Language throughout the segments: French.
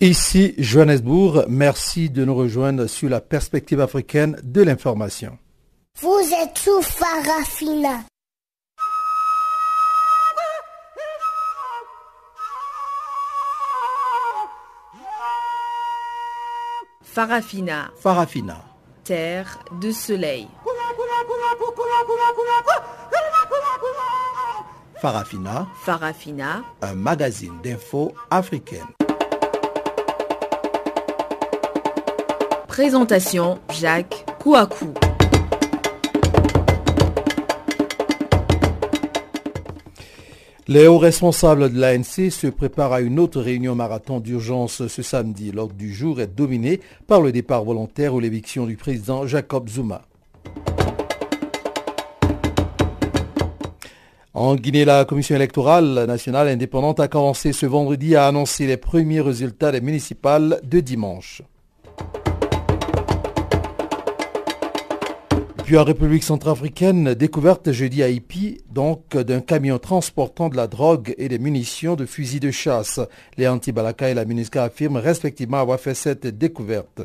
Ici Johannesburg, merci de nous rejoindre sur la perspective africaine de l'information. Vous êtes sous Farafina. Farafina. Farafina. Terre de soleil. Farafina. Farafina. Un magazine d'infos africaine. Présentation Jacques Kouakou. Les hauts responsables de l'ANC se préparent à une autre réunion marathon d'urgence ce samedi. L'ordre du jour est dominé par le départ volontaire ou l'éviction du président Jacob Zuma. En Guinée, la Commission électorale nationale indépendante a commencé ce vendredi à annoncer les premiers résultats des municipales de dimanche. Puis en République centrafricaine, découverte jeudi à Ipi, donc d'un camion transportant de la drogue et des munitions de fusils de chasse. Les anti-Balaka et la MINUSCA affirment respectivement avoir fait cette découverte.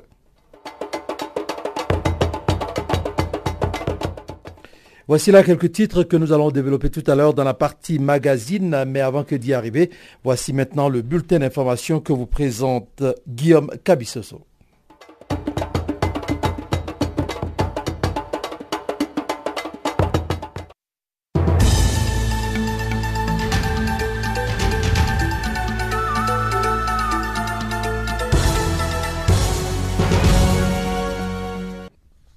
Voici là quelques titres que nous allons développer tout à l'heure dans la partie magazine, mais avant que d'y arriver, voici maintenant le bulletin d'information que vous présente Guillaume Cabissoso.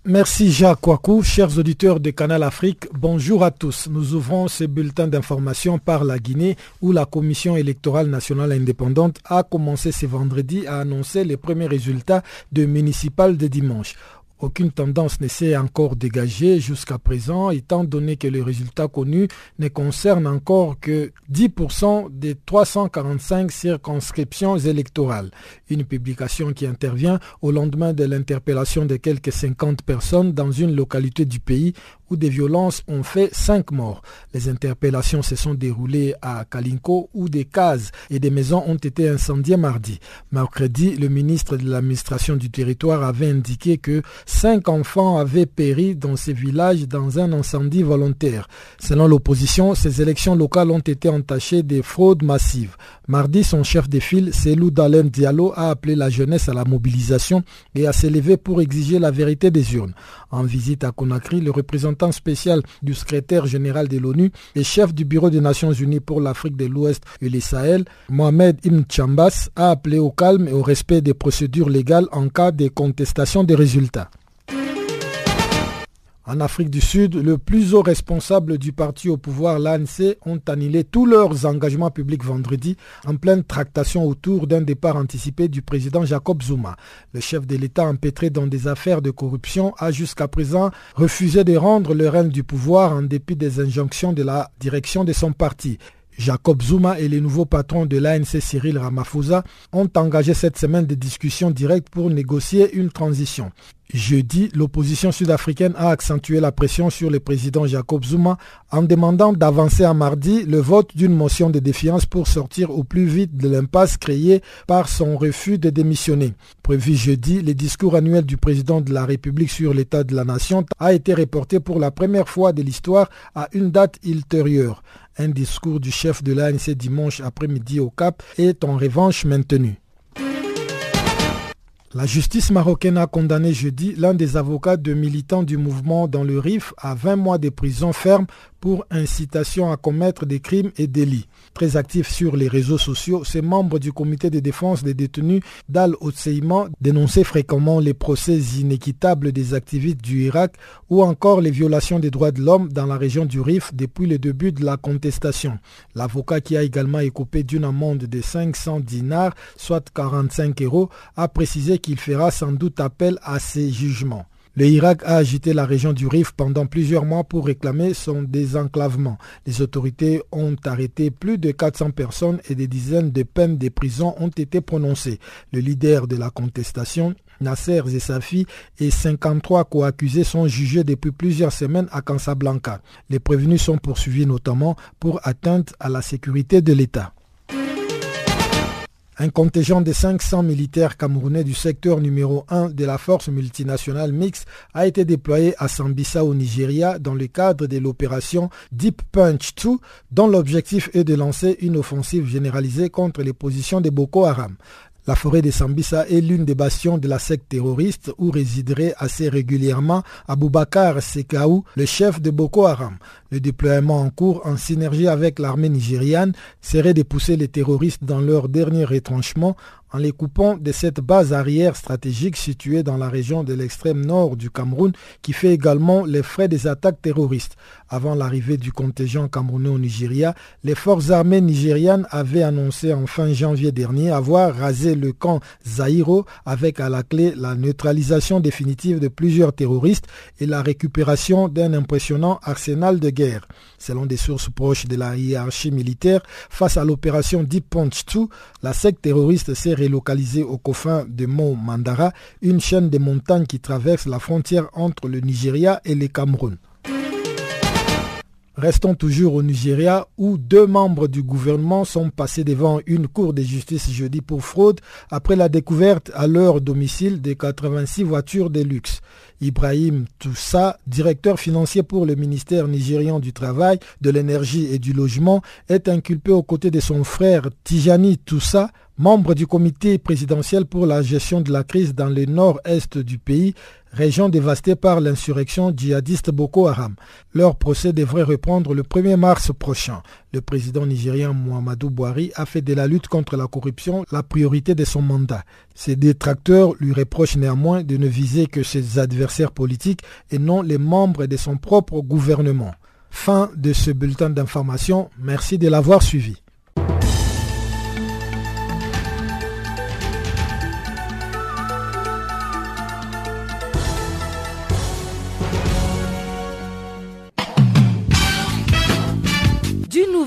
Merci Jacques Kouakou, chers auditeurs de Canal Afrique, bonjour à tous. Nous ouvrons ce bulletin d'information par la Guinée où la Commission électorale nationale indépendante a commencé ce vendredi à annoncer les premiers résultats de municipales de dimanche. Aucune tendance ne s'est encore dégagée jusqu'à présent, étant donné que les résultats connus ne concernent encore que 10% des 345 circonscriptions électorales. Une publication qui intervient au lendemain de l'interpellation de quelques 50 personnes dans une localité du pays où des violences ont fait cinq morts. Les interpellations se sont déroulées à Kalinko où des cases et des maisons ont été incendiées mardi. Mercredi, le ministre de l'administration du territoire avait indiqué que cinq enfants avaient péri dans ces villages dans un incendie volontaire. Selon l'opposition, ces élections locales ont été entachées de fraudes massives. Mardi, son chef de file, Selou Dalen Diallo, a appelé la jeunesse à la mobilisation et à s'élever pour exiger la vérité des urnes. En visite à Conakry, le représentant spécial du secrétaire général de l'ONU et chef du Bureau des Nations Unies pour l'Afrique de l'Ouest et les Sahel, Mohamed Ibn Chambas, a appelé au calme et au respect des procédures légales en cas de contestation des résultats. En Afrique du Sud, le plus haut responsable du parti au pouvoir, l'ANC, ont annulé tous leurs engagements publics vendredi en pleine tractation autour d'un départ anticipé du président Jacob Zuma. Le chef de l'État empêtré dans des affaires de corruption a jusqu'à présent refusé de rendre le règne du pouvoir en dépit des injonctions de la direction de son parti. Jacob Zuma et les nouveaux patrons de l'ANC Cyril Ramaphosa ont engagé cette semaine des discussions directes pour négocier une transition. Jeudi, l'opposition sud-africaine a accentué la pression sur le président Jacob Zuma en demandant d'avancer à mardi le vote d'une motion de défiance pour sortir au plus vite de l'impasse créée par son refus de démissionner. Prévu jeudi, le discours annuel du président de la République sur l'état de la nation a été reporté pour la première fois de l'histoire à une date ultérieure. Un discours du chef de l'ANC dimanche après-midi au Cap est en revanche maintenu. La justice marocaine a condamné jeudi l'un des avocats de militants du mouvement dans le RIF à 20 mois de prison ferme pour incitation à commettre des crimes et délits. Très actif sur les réseaux sociaux, ces membres du comité de défense des détenus d'Al Otseima dénonçaient fréquemment les procès inéquitables des activistes du Irak ou encore les violations des droits de l'homme dans la région du Rif depuis le début de la contestation. L'avocat qui a également écopé d'une amende de 500 dinars, soit 45 euros, a précisé qu'il fera sans doute appel à ces jugements. Le Irak a agité la région du Rif pendant plusieurs mois pour réclamer son désenclavement. Les autorités ont arrêté plus de 400 personnes et des dizaines de peines de prison ont été prononcées. Le leader de la contestation, Nasser Zessafi et 53 co-accusés sont jugés depuis plusieurs semaines à Casablanca. Les prévenus sont poursuivis notamment pour atteinte à la sécurité de l'État. Un contingent de 500 militaires camerounais du secteur numéro 1 de la force multinationale mixte a été déployé à Sambisa au Nigeria dans le cadre de l'opération Deep Punch 2 dont l'objectif est de lancer une offensive généralisée contre les positions de Boko Haram. La forêt de Sambisa est l'une des bastions de la secte terroriste où résiderait assez régulièrement Aboubakar Sekaou, le chef de Boko Haram. Le déploiement en cours en synergie avec l'armée nigériane serait de pousser les terroristes dans leur dernier retranchement en les coupant de cette base arrière stratégique située dans la région de l'extrême nord du Cameroun qui fait également les frais des attaques terroristes. Avant l'arrivée du contingent camerounais au Nigeria, les forces armées nigérianes avaient annoncé en fin janvier dernier avoir rasé le camp Zaïro avec à la clé la neutralisation définitive de plusieurs terroristes et la récupération d'un impressionnant arsenal de Selon des sources proches de la hiérarchie militaire, face à l'opération Deep Punch 2, la secte terroriste s'est relocalisée au coffin de Mont Mandara, une chaîne de montagnes qui traverse la frontière entre le Nigeria et le Cameroun. Restons toujours au Nigeria où deux membres du gouvernement sont passés devant une cour de justice jeudi pour fraude après la découverte à leur domicile de 86 voitures de luxe. Ibrahim Toussa, directeur financier pour le ministère nigérian du Travail, de l'Énergie et du Logement, est inculpé aux côtés de son frère Tijani Toussa, membre du comité présidentiel pour la gestion de la crise dans le nord-est du pays, région dévastée par l'insurrection djihadiste Boko Haram. Leur procès devrait reprendre le 1er mars prochain. Le président nigérien Muhammadu Buhari a fait de la lutte contre la corruption la priorité de son mandat. Ses détracteurs lui reprochent néanmoins de ne viser que ses adversaires politiques et non les membres de son propre gouvernement. Fin de ce bulletin d'information. Merci de l'avoir suivi.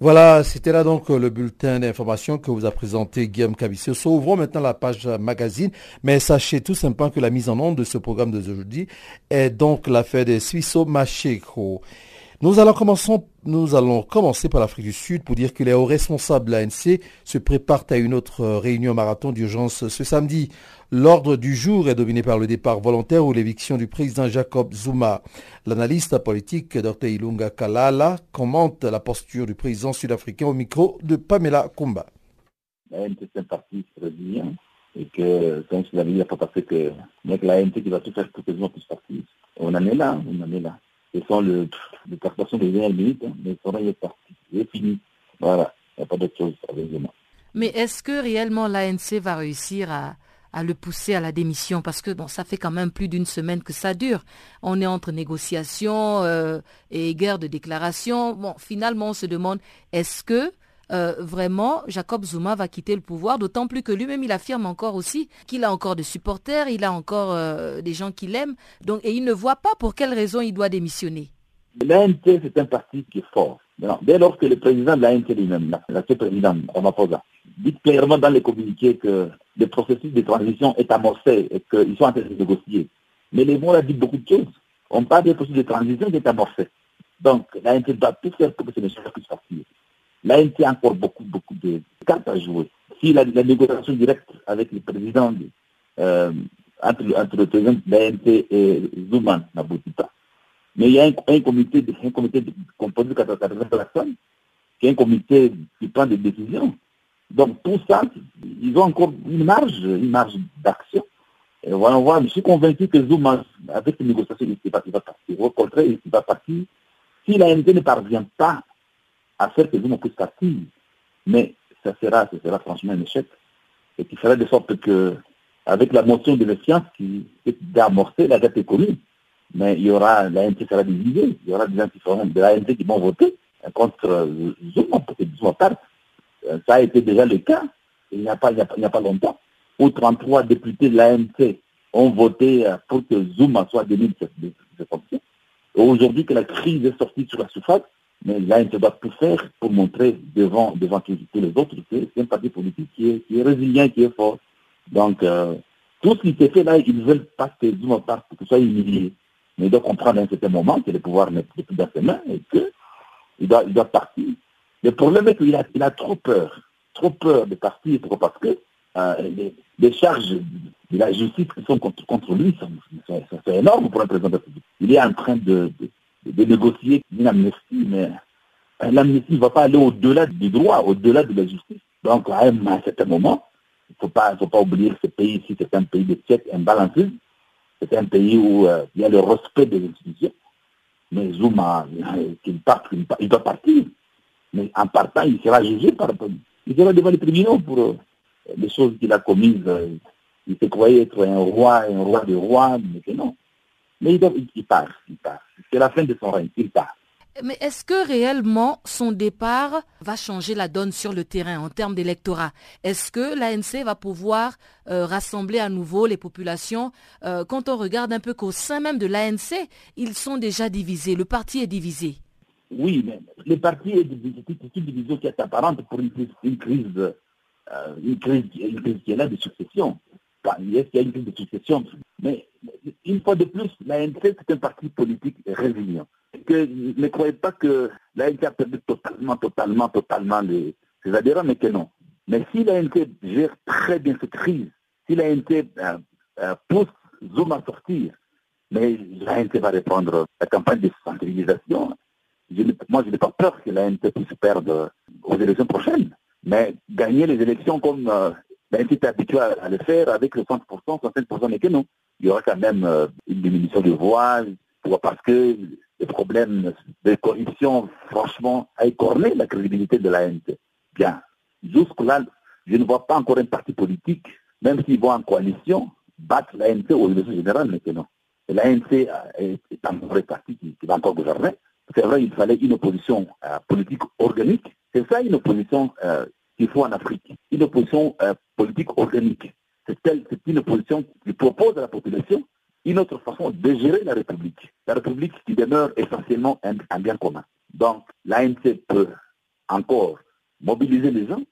Voilà, c'était là donc le bulletin d'information que vous a présenté Guillaume Cabissoso. Ouvrons maintenant la page magazine, mais sachez tout simplement que la mise en onde de ce programme d'aujourd'hui est donc l'affaire des Suisseaux Macheco. Nous allons, commencer par l'Afrique du Sud pour dire que les hauts responsables de l'ANC se préparent à une autre réunion marathon d'urgence ce samedi. L'ordre du jour est dominé par le départ volontaire ou l'éviction du président Jacob Zuma. L'analyste politique Dr Ilunga Kalala commente la posture du président sud-africain au micro de Pamela Kumba. L'ANC c'est un parti résilient et que quand c'est l'avenir, pas parce que l'ANC qui va tout faire pour les. On en est là, on en est là. Ce sont le, les prestations des dernières minutes, hein, mais ça est parti. C'est fini. Voilà, il n'y a pas d'autre chose avec Zuma. Mais est-ce que réellement l'ANC va réussir à à le pousser à la démission? Parce que bon, ça fait quand même plus d'une semaine que ça dure. On est entre négociations euh, et guerre de déclaration. Bon, finalement, on se demande est-ce que euh, vraiment Jacob Zuma va quitter le pouvoir, d'autant plus que lui-même il affirme encore aussi qu'il a encore des supporters, il a encore euh, des gens qui l'aiment, donc et il ne voit pas pour quelle raison il doit démissionner. L'ANT c'est un parti qui est fort. dès lors que le président de l'ANT lui-même, président Ramaphosa, dit clairement dans les communiqués que le processus de transition est amorcé et qu'ils sont en train de négocier. Mais les mots ont dit beaucoup de choses. On parle d'un processus de transition qui est amorcé. Donc, l'ANT doit tout faire pour que ce ne soit plus facile. L'ANT a encore beaucoup, beaucoup de cartes à jouer. Si la, négociation directe avec le président, euh, entre, le président de l'ANT et Zuma n'aboutit pas. Mais il y a un, comité, un comité composé de 80 personnes, qui est un comité qui prend des décisions. Donc tout ça, ils ont encore une marge, une marge d'action. Et voilà, voilà, je suis convaincu que Zuma avec les négociations, il va, partir. Au contraire, il va partir. Si l'ANT ne parvient pas à faire que Zouma puisse partir, mais ça sera, ça sera franchement un échec. Et qui fera de sorte que, avec la motion de méfiance qui est d'amorcer, la date est connue, mais il y aura, l'ANT sera divisée, il y aura des gens qui de l'ANT qui vont voter contre Zouma pour que Zouma parte. Euh, ça a été déjà le cas il n'y a, pas, il a, pas longtemps, où 33 députés de l'ANC ont voté euh, pour que Zouma soit démis de cette fonction. Aujourd'hui que la crise est sortie sur la surface, mais l'ANC doit tout faire pour montrer devant, devant tous, les autres que c'est un parti politique qui est, résilient, qui est fort. Donc, euh, tout ce qui s'est fait là, ils veulent pas que Zouma parte, que soit humilié. Mais il doit comprendre à un certain moment que le pouvoir n'est plus dans ses mains et qu'il doit, il doit partir. Le problème est qu'il a, il a trop peur trop peur de partir parce que euh, les, charges de la justice qui sont contre, contre lui sont, énormes pour un président de la République. Il est en train de, négocier une amnistie, mais euh, l'amnistie ne va pas aller au-delà du droit, au-delà de la justice. Donc, à un, certain moment, il ne faut pas, faut pas oublier que ce pays ici, c'est un pays de un imbalancés. C'est un pays où euh, il y a le respect des institutions. Mais Zuma, il, part, il, doit partir. Mais en partant, il sera jugé par, il sera devant les tribunaux pour euh, les choses qu'il a commises. Euh, il se croyait être un roi, un roi de rois, mais que non. Mais il, il part, il part. C'est la fin de son règne, il part. Mais est-ce que réellement son départ va changer la donne sur le terrain en termes d'électorat? Est-ce que l'ANC va pouvoir euh, rassembler à nouveau les populations? Quand on regarde un peu qu'au sein même de l'ANC, ils sont déjà divisés, le parti est divisé. Oui, mais les partis est une division qui est apparente pour une crise, une crise, euh, une crise, qui est là de succession. il y a une crise de succession. Mais une fois de plus, l'ANC, c'est un parti politique résilient. Ne croyez pas que l'ANC a perdu totalement, totalement, totalement les, ses adhérents, mais que non. Mais si l'ANC gère très bien cette crise, si l'ANC euh, euh, pousse Zoom à sortir, mais l'ANC va répondre la campagne de sensibilisation moi, je n'ai pas peur que l'ANT puisse perdre aux élections prochaines. Mais gagner les élections comme euh, l'ANT est habitué à, le faire avec le 30%, 60%, mais que non. Il y aura quand même euh, une diminution de voix parce que les problèmes de corruption, franchement, a écorné la crédibilité de l'ANT. Bien. Jusque-là, je ne vois pas encore un parti politique, même s'ils vont en coalition, battre l'ANT aux élections générales, non. L'ANC est un vrai parti qui va encore gouverner. C'est vrai, il fallait une opposition euh, politique organique. C'est ça une opposition euh, qu'il faut en Afrique. Une opposition politique organique. C'est une opposition qui propose à la population une autre façon de gérer la République. La République qui demeure essentiellement un, bien commun. Donc, l'ANC peut encore mobiliser les gens,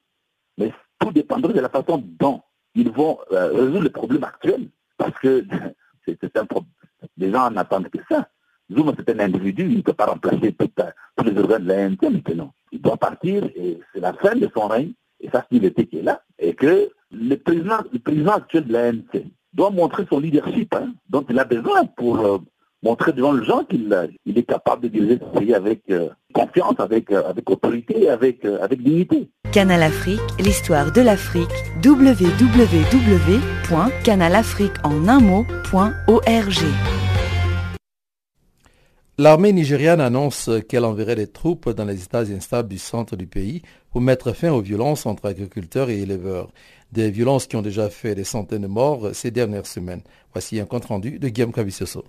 mais tout dépendra de la façon dont ils vont résoudre les problèmes actuels. Parce que c'est problème. Les gens n'attendent que ça. Zouma, c'est un individu, il ne peut pas remplacer tous les organes de l'ANT maintenant. Il doit partir et c'est la fin de son règne. Et ça, c'est l'était qui est là. Et que le président, le président actuel de l'ANC doit montrer son leadership, hein, dont il a besoin pour euh, montrer devant les gens qu'il il est capable de diriger ce pays avec euh, confiance, avec, euh, avec autorité, avec, avec dignité. Canal Afrique, l'histoire de l'Afrique, www.canalafriqueenunmot.org. L'armée nigériane annonce qu'elle enverrait des troupes dans les états instables du centre du pays pour mettre fin aux violences entre agriculteurs et éleveurs. Des violences qui ont déjà fait des centaines de morts ces dernières semaines. Voici un compte-rendu de Guillaume Cavicioso.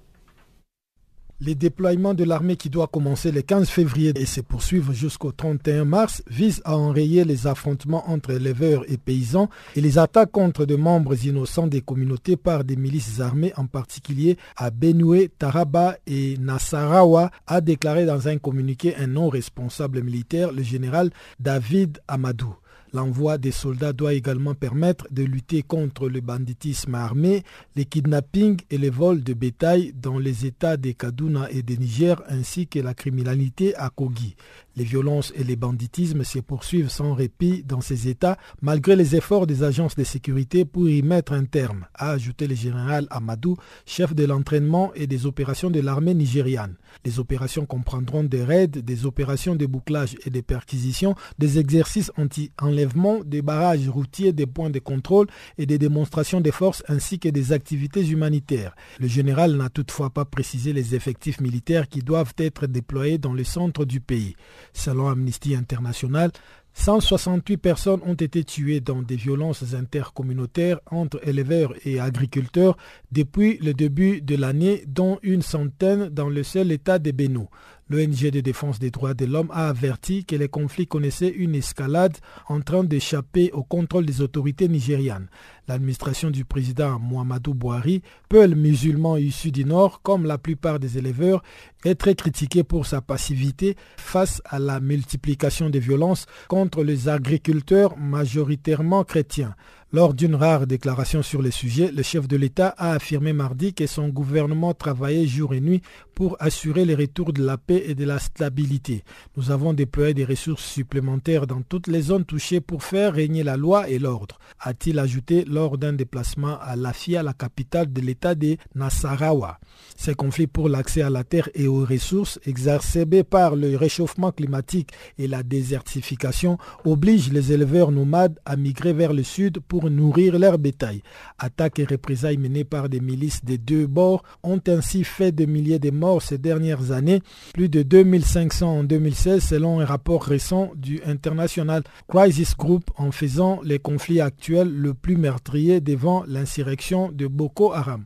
Les déploiements de l'armée qui doit commencer le 15 février et se poursuivre jusqu'au 31 mars visent à enrayer les affrontements entre éleveurs et paysans et les attaques contre des membres innocents des communautés par des milices armées, en particulier à Benue, Taraba et Nassarawa, a déclaré dans un communiqué un non responsable militaire, le général David Amadou. L'envoi des soldats doit également permettre de lutter contre le banditisme armé, les kidnappings et les vols de bétail dans les États de Kaduna et de Niger ainsi que la criminalité à Kogi. Les violences et les banditismes se poursuivent sans répit dans ces États, malgré les efforts des agences de sécurité pour y mettre un terme, a ajouté le général Amadou, chef de l'entraînement et des opérations de l'armée nigériane. Les opérations comprendront des raids, des opérations de bouclage et des perquisitions, des exercices anti-enlèvement, des barrages routiers, des points de contrôle et des démonstrations de force ainsi que des activités humanitaires. Le général n'a toutefois pas précisé les effectifs militaires qui doivent être déployés dans le centre du pays. Selon Amnesty International, 168 personnes ont été tuées dans des violences intercommunautaires entre éleveurs et agriculteurs depuis le début de l'année, dont une centaine dans le seul État de Beno. L'ONG de défense des droits de l'homme a averti que les conflits connaissaient une escalade en train d'échapper au contrôle des autorités nigérianes. L'administration du président Muhammadu Buhari, peuple musulman issu du Nord, comme la plupart des éleveurs, est très critiquée pour sa passivité face à la multiplication des violences contre les agriculteurs majoritairement chrétiens. Lors d'une rare déclaration sur le sujet, le chef de l'État a affirmé mardi que son gouvernement travaillait jour et nuit pour assurer le retour de la paix et de la stabilité. Nous avons déployé des ressources supplémentaires dans toutes les zones touchées pour faire régner la loi et l'ordre, a-t-il ajouté lors d'un déplacement à Lafia, la capitale de l'État de Nasarawa. Ces conflits pour l'accès à la terre et aux ressources, exacerbés par le réchauffement climatique et la désertification, obligent les éleveurs nomades à migrer vers le sud pour nourrir leur bétail. Attaques et représailles menées par des milices des deux bords ont ainsi fait des milliers de morts ces dernières années, plus de 2500 en 2016 selon un rapport récent du International Crisis Group en faisant les conflits actuels le plus meurtrier devant l'insurrection de Boko Haram.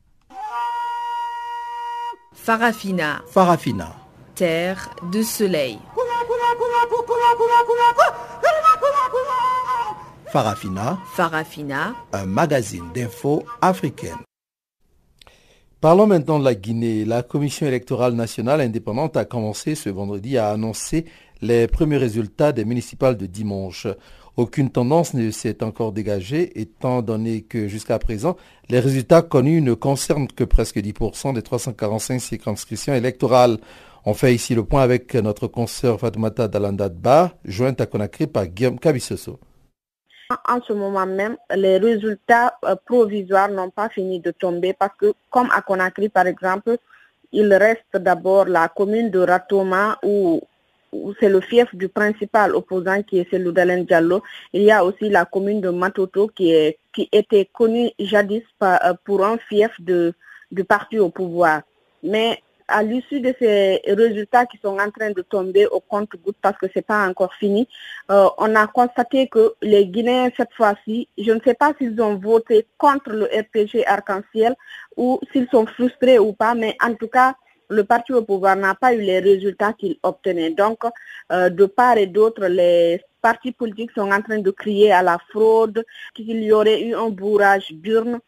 Farafina. Farafina. Terre de soleil. Farafina. Farafina. Un magazine d'infos africaine. Parlons maintenant de la Guinée. La Commission électorale nationale indépendante a commencé ce vendredi à annoncer les premiers résultats des municipales de dimanche. Aucune tendance ne s'est encore dégagée, étant donné que jusqu'à présent, les résultats connus ne concernent que presque 10% des 345 circonscriptions électorales. On fait ici le point avec notre consoeur Fatoumata Dalandadba, jointe à Conakry par Guillaume Kabissoso. En ce moment même, les résultats euh, provisoires n'ont pas fini de tomber parce que, comme à Conakry par exemple, il reste d'abord la commune de Ratoma où, c'est le fief du principal opposant qui est celui d'Alain Diallo. Il y a aussi la commune de Matoto qui, était connue jadis euh, pour un fief du parti au pouvoir. Mais à l'issue de ces résultats qui sont en train de tomber au compte-goutte parce que ce n'est pas encore fini, euh, on a constaté que les Guinéens, cette fois-ci, je ne sais pas s'ils ont voté contre le RPG Arc-en-Ciel ou s'ils sont frustrés ou pas, mais en tout cas, le parti au pouvoir n'a pas eu les résultats qu'il obtenait. Donc, euh, de part et d'autre, les partis politiques sont en train de crier à la fraude, qu'il y aurait eu un bourrage d'urnes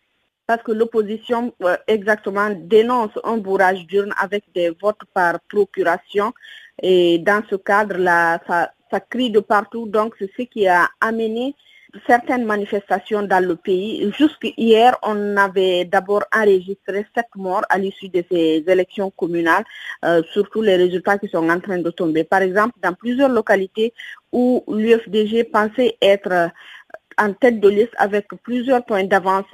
parce que l'opposition euh, exactement dénonce un bourrage d'urne avec des votes par procuration. Et dans ce cadre, là, ça, crie de partout. Donc, c'est ce qui a amené certaines manifestations dans le pays. Jusqu'hier, on avait d'abord enregistré sept morts à l'issue de ces élections communales, euh, surtout les résultats qui sont en train de tomber. Par exemple, dans plusieurs localités où l'UFDG pensait être en tête de liste avec plusieurs points d'avance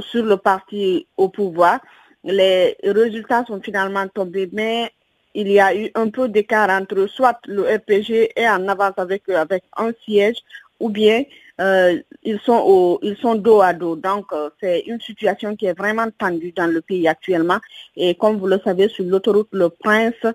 sur le parti au pouvoir. Les résultats sont finalement tombés, mais il y a eu un peu d'écart entre soit le RPG est en avance avec avec un siège, ou bien euh, ils sont ils sont dos à dos. Donc euh, c'est une situation qui est vraiment tendue dans le pays actuellement. Et comme vous le savez, sur l'autoroute Le Prince,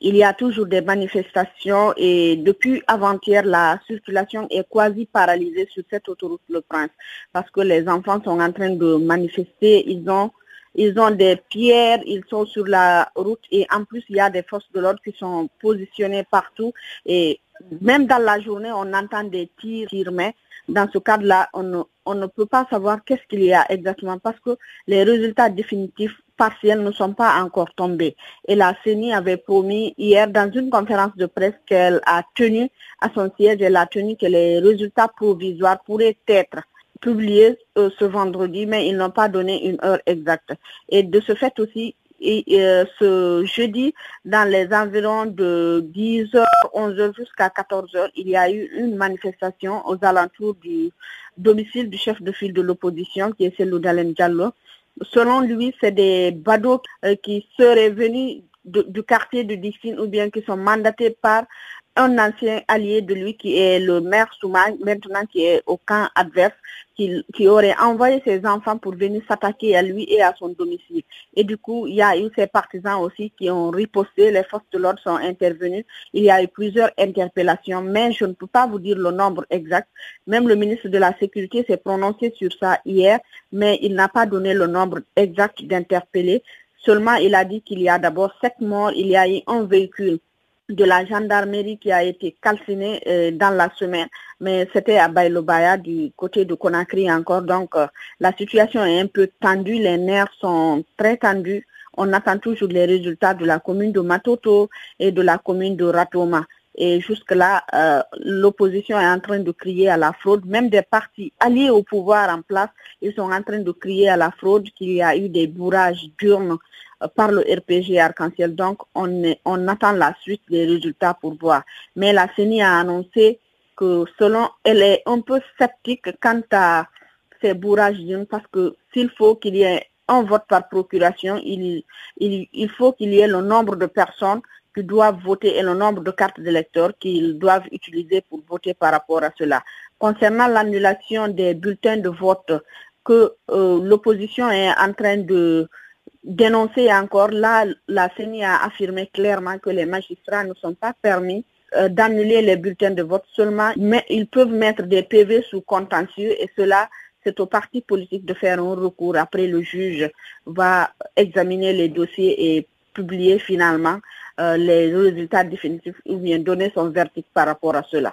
il y a toujours des manifestations et depuis avant-hier, la circulation est quasi paralysée sur cette autoroute Le Prince parce que les enfants sont en train de manifester, ils ont ils ont des pierres, ils sont sur la route et en plus il y a des forces de l'ordre qui sont positionnées partout et même dans la journée on entend des tirs, mais dans ce cadre-là on on ne peut pas savoir qu'est-ce qu'il y a exactement parce que les résultats définitifs partiels ne sont pas encore tombés. Et la CENI avait promis hier dans une conférence de presse qu'elle a tenue à son siège, elle a tenu que les résultats provisoires pourraient être publiés euh, ce vendredi, mais ils n'ont pas donné une heure exacte. Et de ce fait aussi, Et, ce jeudi, dans les environs de 10h, 11h jusqu'à 14h, il y a eu une manifestation aux alentours du domicile du chef de file de l'opposition, qui est celui d'Alain Diallo. Selon lui, c'est des badauds qui seraient venus du quartier de Dixine ou bien qui sont mandatés par un ancien allié de lui qui est le maire Soumane, maintenant qui est au camp adverse, qui, aurait envoyé ses enfants pour venir s'attaquer à lui et à son domicile. Et du coup, il y a eu ses partisans aussi qui ont riposté, les forces de l'ordre sont intervenues. Il y a eu plusieurs interpellations, mais je ne peux pas vous dire le nombre exact. Même le ministre de la Sécurité s'est prononcé sur ça hier, mais il n'a pas donné le nombre exact d'interpellés. Seulement, il a dit qu'il y a d'abord sept morts, il y a eu un véhicule de la gendarmerie qui a été calciné euh, dans la semaine, mais c'était à Bailobaya du côté de Conakry encore. Donc euh, la situation est un peu tendue, les nerfs sont très tendus. On attend toujours les résultats de la commune de Matoto et de la commune de Ratoma. Et jusque-là, euh, l'opposition est en train de crier à la fraude. Même des partis alliés au pouvoir en place, ils sont en train de crier à la fraude qu'il y a eu des bourrages d'urnes par le RPG Arc-en-Ciel. Donc, on, on attend la suite des résultats pour voir. Mais la CENI a annoncé que selon, elle est un peu sceptique quant à ces bourrages d'une parce que s'il faut qu'il y ait un vote par procuration, il, il, il faut qu'il y ait le nombre de personnes qui doivent voter et le nombre de cartes d'électeurs qu'ils doivent utiliser pour voter par rapport à cela. Concernant l'annulation des bulletins de vote que euh, l'opposition est en train de dénoncer encore, là, la CENI a affirmé clairement que les magistrats ne sont pas permis euh, d'annuler les bulletins de vote seulement, mais ils peuvent mettre des PV sous contentieux et cela, c'est au parti politique de faire un recours. Après, le juge va examiner les dossiers et publier finalement euh, les résultats définitifs ou bien donner son verdict par rapport à cela.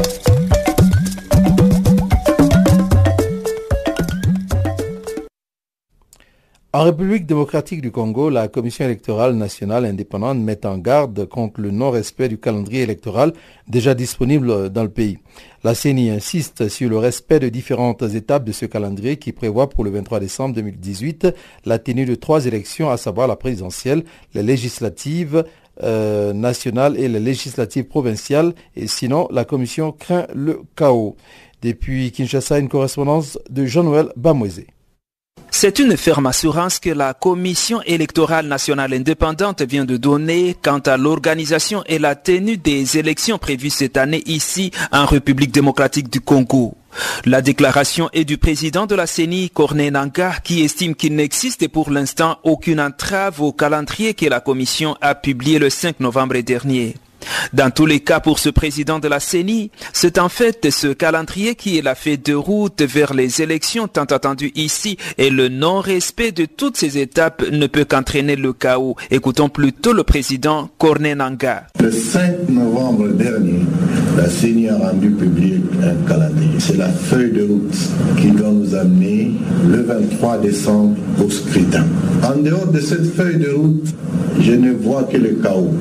En République démocratique du Congo, la Commission électorale nationale indépendante met en garde contre le non-respect du calendrier électoral déjà disponible dans le pays. La CENI insiste sur le respect de différentes étapes de ce calendrier qui prévoit pour le 23 décembre 2018 la tenue de trois élections, à savoir la présidentielle, les législatives euh, nationales et les législatives provinciales. Et sinon, la Commission craint le chaos. Depuis Kinshasa, une correspondance de Jean-Noël Bamoisé. C'est une ferme assurance que la Commission électorale nationale indépendante vient de donner quant à l'organisation et la tenue des élections prévues cette année ici en République démocratique du Congo. La déclaration est du président de la CENI, Corné Nanga, qui estime qu'il n'existe pour l'instant aucune entrave au calendrier que la Commission a publié le 5 novembre dernier. Dans tous les cas, pour ce président de la CENI, c'est en fait ce calendrier qui est la fête de route vers les élections tant attendues ici et le non-respect de toutes ces étapes ne peut qu'entraîner le chaos. Écoutons plutôt le président Corné Nanga. Le 5 novembre dernier, la CENI a rendu public un calendrier. C'est la feuille de route qui doit nous amener le 23 décembre au scrutin. En dehors de cette feuille de route, je ne vois que le chaos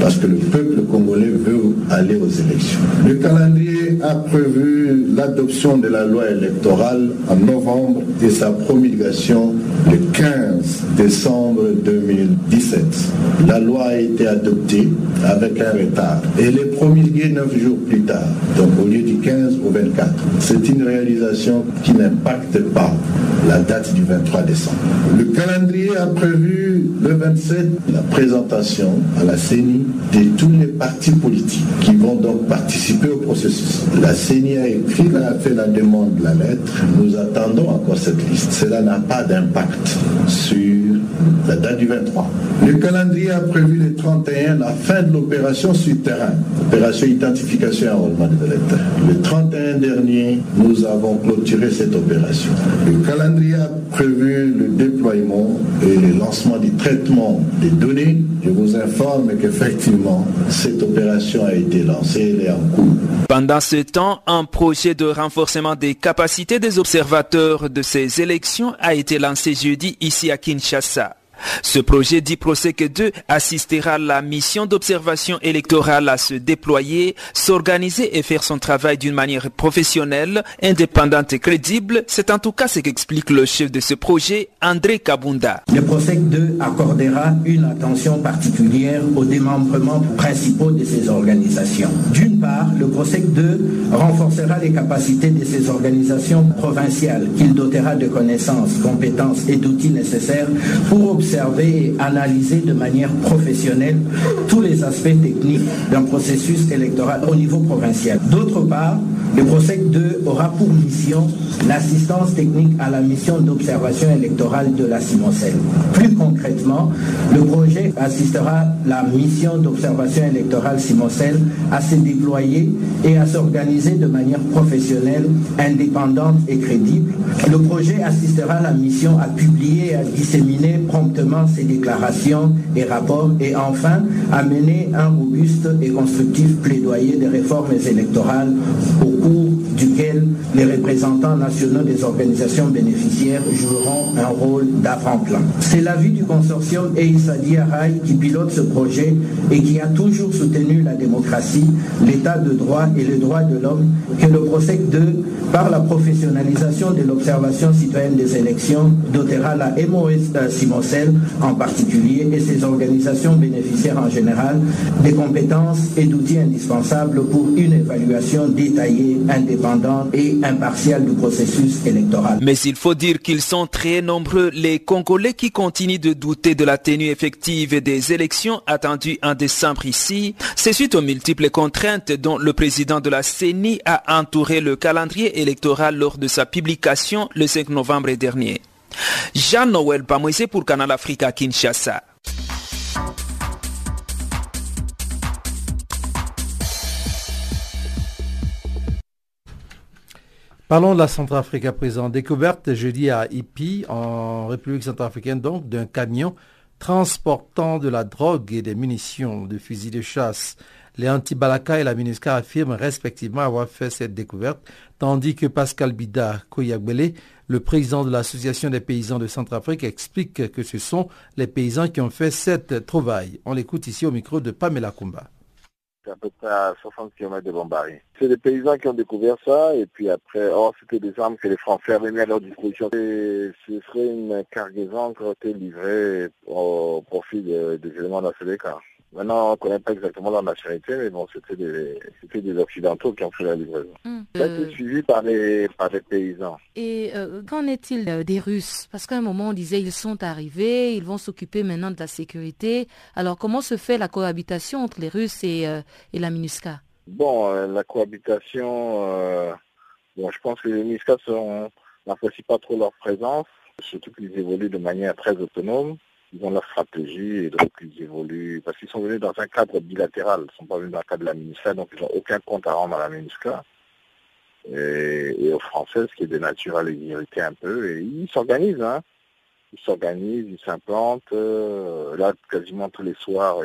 parce que le peuple congolais veut aller aux élections. Le calendrier a prévu l'adoption de la loi électorale en novembre et sa promulgation le 15 décembre 2017. La loi a été adoptée avec un retard et elle est promulguée neuf jours plus tard, donc au lieu du 15 au 24. C'est une réalisation qui n'impacte pas la date du 23 décembre. Le calendrier a prévu le 27 la présentation à la CENI de tous les partis politiques qui vont donc participer au processus. La CENI a écrit, a fait la demande, la lettre. Nous attendons encore cette liste. Cela n'a pas d'impact sur la date du 23. Le calendrier a prévu le 31 la fin de l'opération sur terrain, opération identification et enrôlement des électeurs. Le 31 dernier, nous avons clôturé cette opération. Le calendrier a prévu le déploiement et le lancement du traitement des données. Je vous informe qu'effectivement, cette opération a été lancée, et est en cours. Pendant ce temps, un projet de renforcement des capacités des observateurs de ces élections a été lancé jeudi ici à Kinshasa. Ce projet dit que 2 assistera la mission d'observation électorale à se déployer, s'organiser et faire son travail d'une manière professionnelle, indépendante et crédible. C'est en tout cas ce qu'explique le chef de ce projet, André Kabunda. Le PROSEC 2 accordera une attention particulière aux démembrements principaux de ces organisations. D'une part, le PROSEC 2 renforcera les capacités de ces organisations provinciales qu'il dotera de connaissances, compétences et d'outils nécessaires pour observer observer et analyser de manière professionnelle tous les aspects techniques d'un processus électoral au niveau provincial. D'autre part, le PROSEC 2 aura pour mission l'assistance technique à la mission d'observation électorale de la Simocelle. Plus concrètement, le projet assistera la mission d'observation électorale Simocelle à se déployer et à s'organiser de manière professionnelle, indépendante et crédible. Le projet assistera la mission à publier et à disséminer promptement ses déclarations et rapports et enfin à mener un robuste et constructif plaidoyer des réformes électorales au cours duquel les représentants nationaux des organisations bénéficiaires joueront un rôle d'avant-plan. C'est l'avis du consortium Eissadi Arai qui pilote ce projet et qui a toujours soutenu la démocratie, l'état de droit et les droits de l'homme que le PROSEC 2, par la professionnalisation de l'observation citoyenne des élections, dotera la MOS euh, Simocel en particulier et ses organisations bénéficiaires en général des compétences et d'outils indispensables pour une évaluation détaillée, indépendante et impartiale du processus électoral. Mais il faut dire qu'ils sont très nombreux les Congolais qui continuent de douter de la tenue effective des élections attendues en décembre ici. C'est suite aux multiples contraintes dont le président de la CENI a entouré le calendrier électoral lors de sa publication le 5 novembre dernier. Jean-Noël Pamoisé pour Canal Africa Kinshasa. Parlons de la Centrafrique à présent. Découverte jeudi à Ipi, en République centrafricaine, donc, d'un camion transportant de la drogue et des munitions de fusils de chasse. Les anti-Balaka et la MINUSCA affirment respectivement avoir fait cette découverte, tandis que Pascal Bida Koyagbele, le président de l'Association des paysans de Centrafrique, explique que ce sont les paysans qui ont fait cette trouvaille. On l'écoute ici au micro de Pamela Kumba à peu près à 60 km de Bombari. C'est des paysans qui ont découvert ça et puis après, oh, c'était des armes que les Français avaient mis à leur disposition. Ce serait une cargaison qui aurait été livrée au profit des éléments de la Maintenant, on ne connaît pas exactement la nationalité, mais bon, c'était des, des Occidentaux qui ont fait la livraison. Hum. Ça a été euh, suivi par les, par les paysans. Et euh, qu'en est-il euh, des Russes? Parce qu'à un moment, on disait ils sont arrivés, ils vont s'occuper maintenant de la sécurité. Alors, comment se fait la cohabitation entre les Russes et, et la MINUSCA? Bon, la cohabitation, bon, je pense que les MINUSCA n'apprécient pas trop leur présence, surtout qu'ils évoluent de manière très autonome ils ont leur stratégie et donc ils évoluent, parce qu'ils sont venus dans un cadre bilatéral, ils ne sont pas venus dans le cadre de la MINUSCA, donc ils n'ont aucun compte à rendre à la MINUSCA et, aux Français, ce qui est de nature à les irriter un peu, et ils s'organisent, hein. Ils s'organisent, ils s'implantent, euh, là quasiment tous les soirs,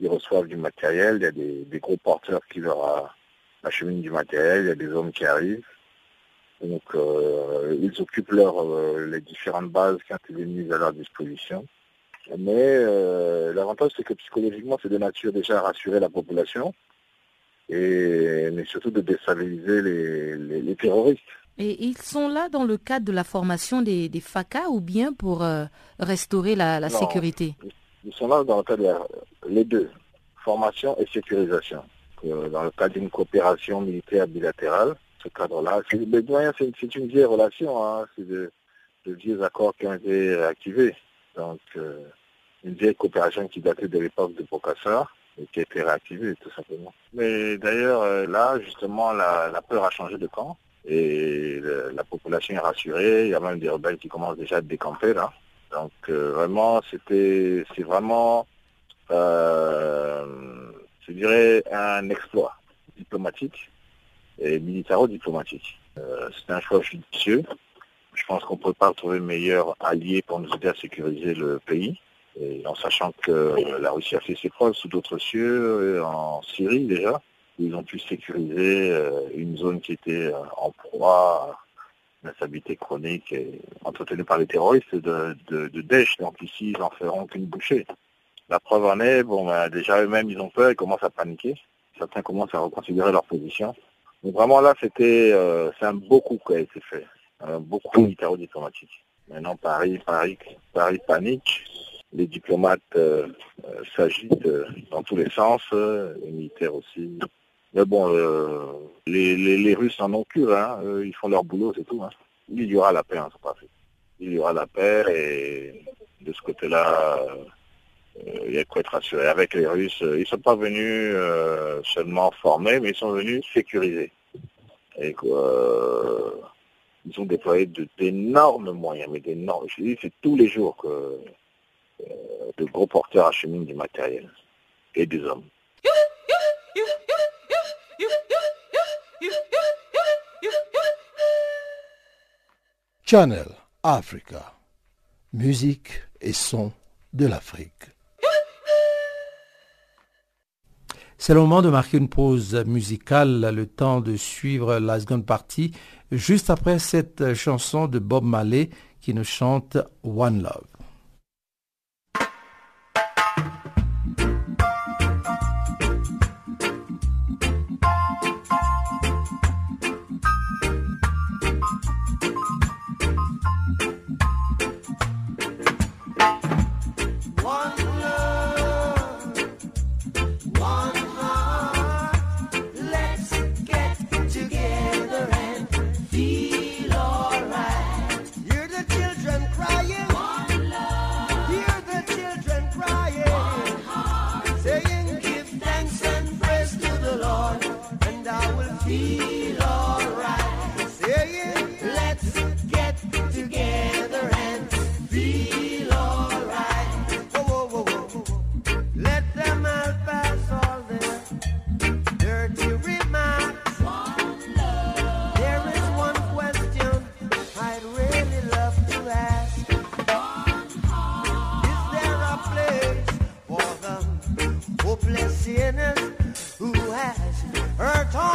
ils reçoivent du matériel, il y a des, gros porteurs qui leur acheminent du matériel, il y a des hommes qui arrivent. Donc, euh, ils occupent leur, euh, les différentes bases qui ont été mises à leur disposition. Mais euh, l'avantage, c'est que psychologiquement, c'est de nature déjà à rassurer la population, et, mais surtout de déstabiliser les, terroristes. Et ils sont là dans le cadre de la formation des, des FACA ou bien pour restaurer la, sécurité? Ils sont là dans le cadre de les deux, formation et sécurisation. Dans le cadre d'une coopération militaire bilatérale, cadre-là. C'est une vieille relation, hein. c'est de, vieux accords qui ont été réactivés. Donc, euh, une vieille coopération qui datait de l'époque de Bokassa et qui a été réactivée, tout simplement. Mais d'ailleurs, euh, là, justement, la, peur a changé de camp et la population est rassurée. Il y a même des rebelles qui commencent déjà à décamper, là. Donc, euh, vraiment, c'était, c'est vraiment, je dirais, un exploit diplomatique militaro-diplomatique. c'est un choix judicieux. Je pense qu'on ne peut pas trouver meilleur allié pour nous aider à sécuriser le pays. Et en sachant que la Russie a fait ses preuves sous d'autres cieux, en Syrie déjà, où ils ont pu sécuriser une zone qui était en proie l'instabilité chronique et entretenue par les terroristes de, de, de Daesh. Donc ici, ils n'en feront qu'une bouchée. La preuve en est, bon, ben, déjà eux-mêmes, ils ont peur, ils commencent à paniquer. Certains commencent à reconsidérer leur position. Donc vraiment là, c'était, euh, c'est un beau coup qui a été fait. Un beau coup militaro-diplomatique. Maintenant, Paris, Paris, Paris panique. Les diplomates euh, euh, s'agitent dans tous les sens, les militaires aussi. Mais bon, les, les, Russes en ont cure, hein. ils font leur boulot, c'est tout. Hein. Il y aura la paix, hein, c'est pas fait. Il y aura la paix et de ce côté-là, il y a quoi être rassuré. Avec les Russes, euh, ils ne sont pas venus seulement former, mais ils sont venus sécuriser. Et quoi, ils ont déployé d'énormes moyens, mais d'énormes. Je dis, c'est tous les jours que de gros porteurs acheminent du matériel et des hommes. Channel Africa. Musique et son de l'Afrique. C'est le moment de marquer une pause musicale, le temps de suivre la seconde partie, juste après cette chanson de Bob Marley qui nous chante One Love. hopeless sinners who has hurt all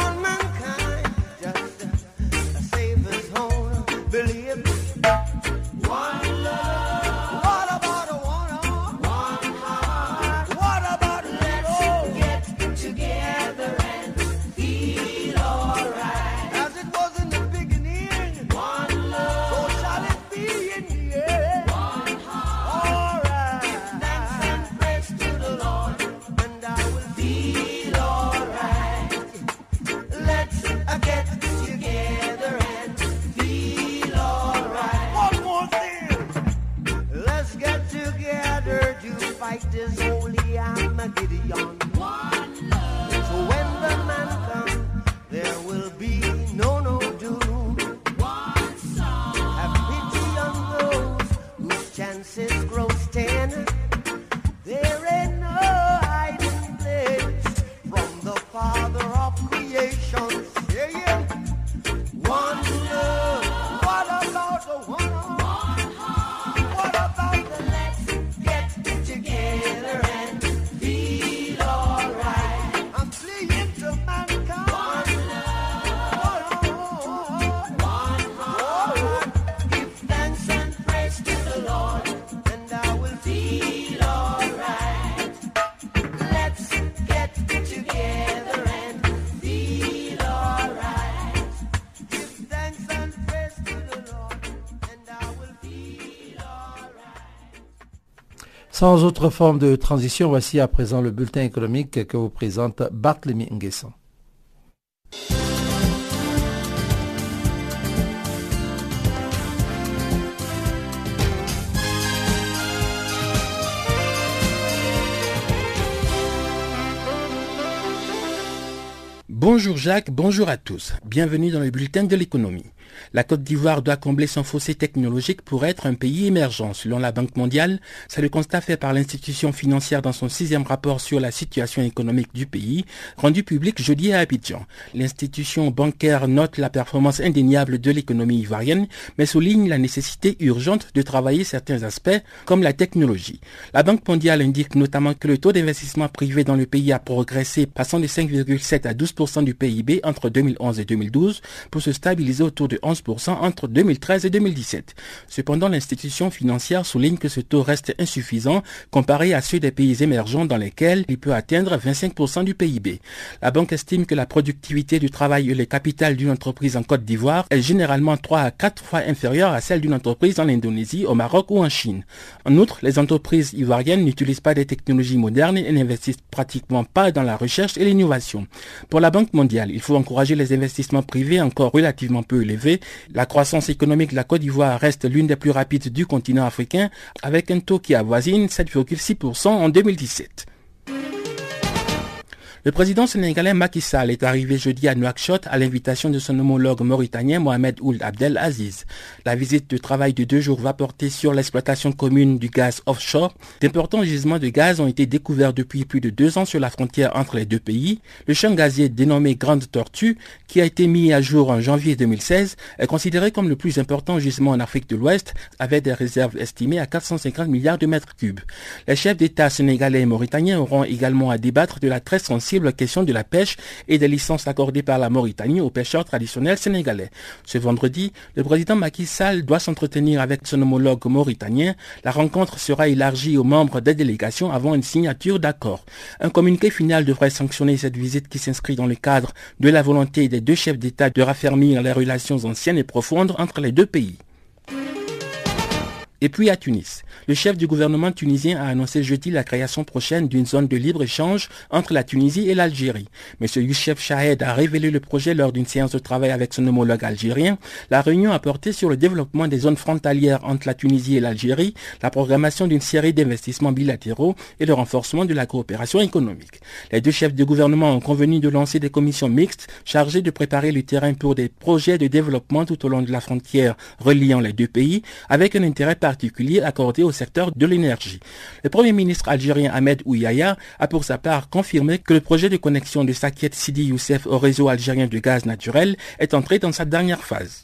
Sans autre forme de transition, voici à présent le bulletin économique que vous présente Bartlemy Nguesson. Bonjour Jacques, bonjour à tous. Bienvenue dans le bulletin de l'économie. La Côte d'Ivoire doit combler son fossé technologique pour être un pays émergent. Selon la Banque mondiale, c'est le constat fait par l'institution financière dans son sixième rapport sur la situation économique du pays, rendu public jeudi à Abidjan. L'institution bancaire note la performance indéniable de l'économie ivoirienne, mais souligne la nécessité urgente de travailler certains aspects, comme la technologie. La Banque mondiale indique notamment que le taux d'investissement privé dans le pays a progressé, passant de 5,7 à 12% du PIB entre 2011 et 2012, pour se stabiliser autour de 11 entre 2013 et 2017. Cependant, l'institution financière souligne que ce taux reste insuffisant comparé à ceux des pays émergents dans lesquels il peut atteindre 25 du PIB. La banque estime que la productivité du travail et le capital d'une entreprise en Côte d'Ivoire est généralement 3 à 4 fois inférieure à celle d'une entreprise en Indonésie, au Maroc ou en Chine. En outre, les entreprises ivoiriennes n'utilisent pas des technologies modernes et n'investissent pratiquement pas dans la recherche et l'innovation. Pour la Banque mondiale, il faut encourager les investissements privés encore relativement peu élevés. La croissance économique de la Côte d'Ivoire reste l'une des plus rapides du continent africain avec un taux qui avoisine 7,6% en 2017. Le président sénégalais Macky Sall est arrivé jeudi à Nouakchott à l'invitation de son homologue mauritanien Mohamed Ould Abdel Aziz. La visite de travail de deux jours va porter sur l'exploitation commune du gaz offshore. D'importants gisements de gaz ont été découverts depuis plus de deux ans sur la frontière entre les deux pays. Le champ gazier dénommé Grande Tortue, qui a été mis à jour en janvier 2016, est considéré comme le plus important gisement en Afrique de l'Ouest, avec des réserves estimées à 450 milliards de mètres cubes. Les chefs d'État sénégalais et mauritaniens auront également à débattre de la très sensible la question de la pêche et des licences accordées par la Mauritanie aux pêcheurs traditionnels sénégalais. Ce vendredi, le président Macky Sall doit s'entretenir avec son homologue mauritanien. La rencontre sera élargie aux membres des délégations avant une signature d'accord. Un communiqué final devrait sanctionner cette visite qui s'inscrit dans le cadre de la volonté des deux chefs d'État de raffermir les relations anciennes et profondes entre les deux pays. Et puis à Tunis, le chef du gouvernement tunisien a annoncé jeudi la création prochaine d'une zone de libre-échange entre la Tunisie et l'Algérie. M. Youssef Chahed a révélé le projet lors d'une séance de travail avec son homologue algérien. La réunion a porté sur le développement des zones frontalières entre la Tunisie et l'Algérie, la programmation d'une série d'investissements bilatéraux et le renforcement de la coopération économique. Les deux chefs de gouvernement ont convenu de lancer des commissions mixtes chargées de préparer le terrain pour des projets de développement tout au long de la frontière reliant les deux pays avec un intérêt particulier accordé au secteur de l'énergie. Le Premier ministre algérien Ahmed Ouyaya a pour sa part confirmé que le projet de connexion de Sakiet Sidi Youssef au réseau algérien de gaz naturel est entré dans sa dernière phase.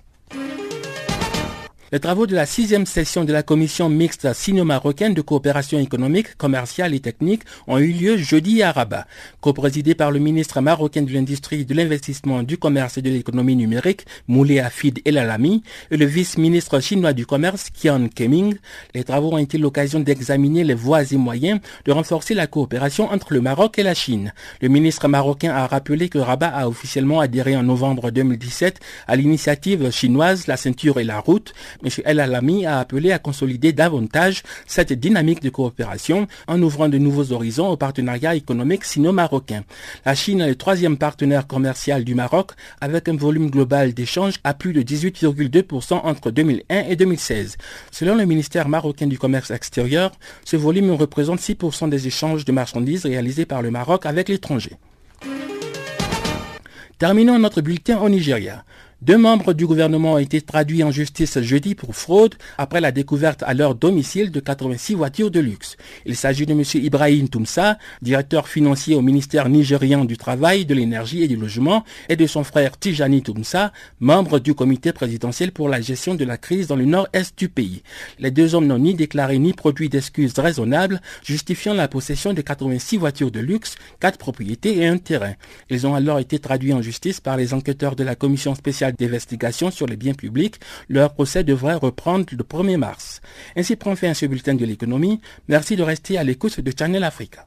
Les travaux de la sixième session de la commission mixte sino-marocaine de coopération économique, commerciale et technique ont eu lieu jeudi à Rabat. Co-présidé par le ministre marocain de l'Industrie, de l'Investissement, du Commerce et de l'Économie numérique, Moulé Afid El Alami, et le vice-ministre chinois du Commerce, Kian Keming, les travaux ont été l'occasion d'examiner les voies et moyens de renforcer la coopération entre le Maroc et la Chine. Le ministre marocain a rappelé que Rabat a officiellement adhéré en novembre 2017 à l'initiative chinoise La ceinture et la route, M. El Alami a appelé à consolider davantage cette dynamique de coopération en ouvrant de nouveaux horizons au partenariat économique sino-marocain. La Chine est le troisième partenaire commercial du Maroc avec un volume global d'échanges à plus de 18,2% entre 2001 et 2016. Selon le ministère marocain du commerce extérieur, ce volume représente 6% des échanges de marchandises réalisés par le Maroc avec l'étranger. Terminons notre bulletin au Nigeria. Deux membres du gouvernement ont été traduits en justice jeudi pour fraude après la découverte à leur domicile de 86 voitures de luxe. Il s'agit de M. Ibrahim Toumsa, directeur financier au ministère nigérian du Travail, de l'Énergie et du Logement, et de son frère Tijani Toumsa, membre du comité présidentiel pour la gestion de la crise dans le nord-est du pays. Les deux hommes n'ont ni déclaré ni produit d'excuses raisonnables justifiant la possession de 86 voitures de luxe, quatre propriétés et un terrain. Ils ont alors été traduits en justice par les enquêteurs de la commission spéciale d'investigation sur les biens publics, leur procès devrait reprendre le 1er mars. Ainsi prend fin ce bulletin de l'économie. Merci de rester à l'écoute de Channel Africa.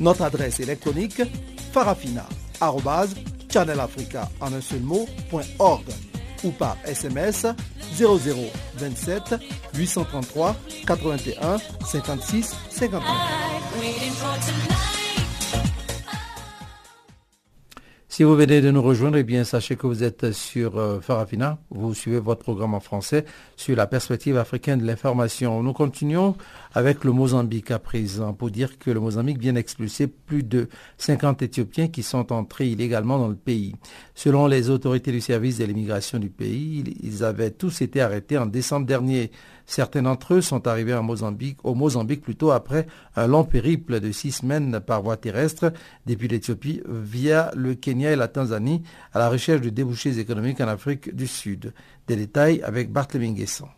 Notre adresse électronique farafina channelafrica en un seul ou par SMS 0027 833 81 56 59. Si vous venez de nous rejoindre, eh bien, sachez que vous êtes sur euh, Farafina. Vous suivez votre programme en français sur la perspective africaine de l'information. Nous continuons avec le Mozambique à présent pour dire que le Mozambique vient d'expulser plus de 50 Éthiopiens qui sont entrés illégalement dans le pays. Selon les autorités du service de l'immigration du pays, ils avaient tous été arrêtés en décembre dernier. Certains d'entre eux sont arrivés en Mozambique, au Mozambique plutôt après un long périple de six semaines par voie terrestre depuis l'Éthiopie via le Kenya et la Tanzanie à la recherche de débouchés économiques en Afrique du Sud. Des détails avec Barthélémy Guesson.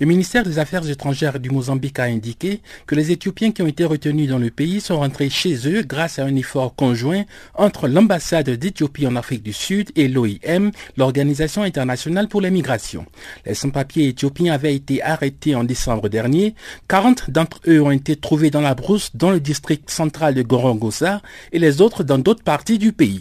Le ministère des Affaires étrangères du Mozambique a indiqué que les Éthiopiens qui ont été retenus dans le pays sont rentrés chez eux grâce à un effort conjoint entre l'ambassade d'Éthiopie en Afrique du Sud et l'OIM, l'Organisation internationale pour les migrations. Les sans-papiers éthiopiens avaient été arrêtés en décembre dernier. 40 d'entre eux ont été trouvés dans la brousse dans le district central de Gorongosa et les autres dans d'autres parties du pays.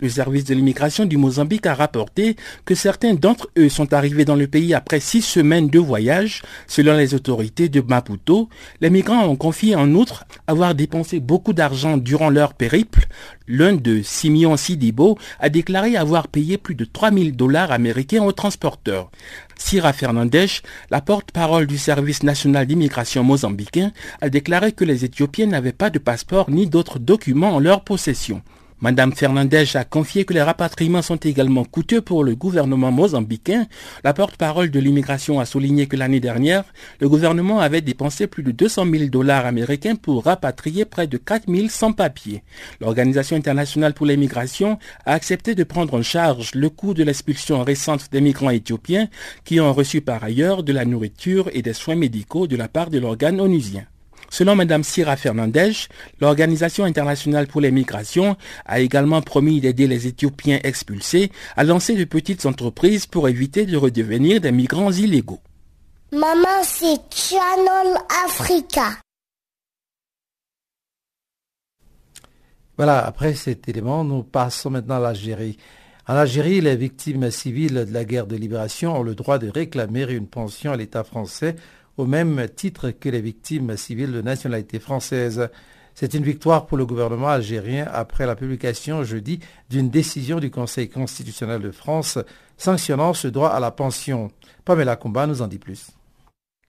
Le service de l'immigration du Mozambique a rapporté que certains d'entre eux sont arrivés dans le pays après six semaines de voyage. Selon les autorités de Maputo, les migrants ont confié en outre avoir dépensé beaucoup d'argent durant leur périple. L'un de Simeon Sidibo a déclaré avoir payé plus de 3000 dollars américains aux transporteurs. Sira Fernandez, la porte-parole du service national d'immigration mozambicain, a déclaré que les Éthiopiens n'avaient pas de passeport ni d'autres documents en leur possession. Madame Fernandez a confié que les rapatriements sont également coûteux pour le gouvernement mozambicain. La porte-parole de l'immigration a souligné que l'année dernière, le gouvernement avait dépensé plus de 200 000 dollars américains pour rapatrier près de 4 000 sans-papiers. L'Organisation internationale pour l'immigration a accepté de prendre en charge le coût de l'expulsion récente des migrants éthiopiens qui ont reçu par ailleurs de la nourriture et des soins médicaux de la part de l'organe onusien. Selon Mme Sira Fernandez, l'Organisation internationale pour les migrations a également promis d'aider les Éthiopiens expulsés à lancer de petites entreprises pour éviter de redevenir des migrants illégaux. Maman, c'est Channel Africa. Voilà, après cet élément, nous passons maintenant à l'Algérie. En Algérie, les victimes civiles de la guerre de libération ont le droit de réclamer une pension à l'État français au même titre que les victimes civiles de nationalité française. C'est une victoire pour le gouvernement algérien après la publication jeudi d'une décision du Conseil constitutionnel de France sanctionnant ce droit à la pension. Pamela Comba nous en dit plus.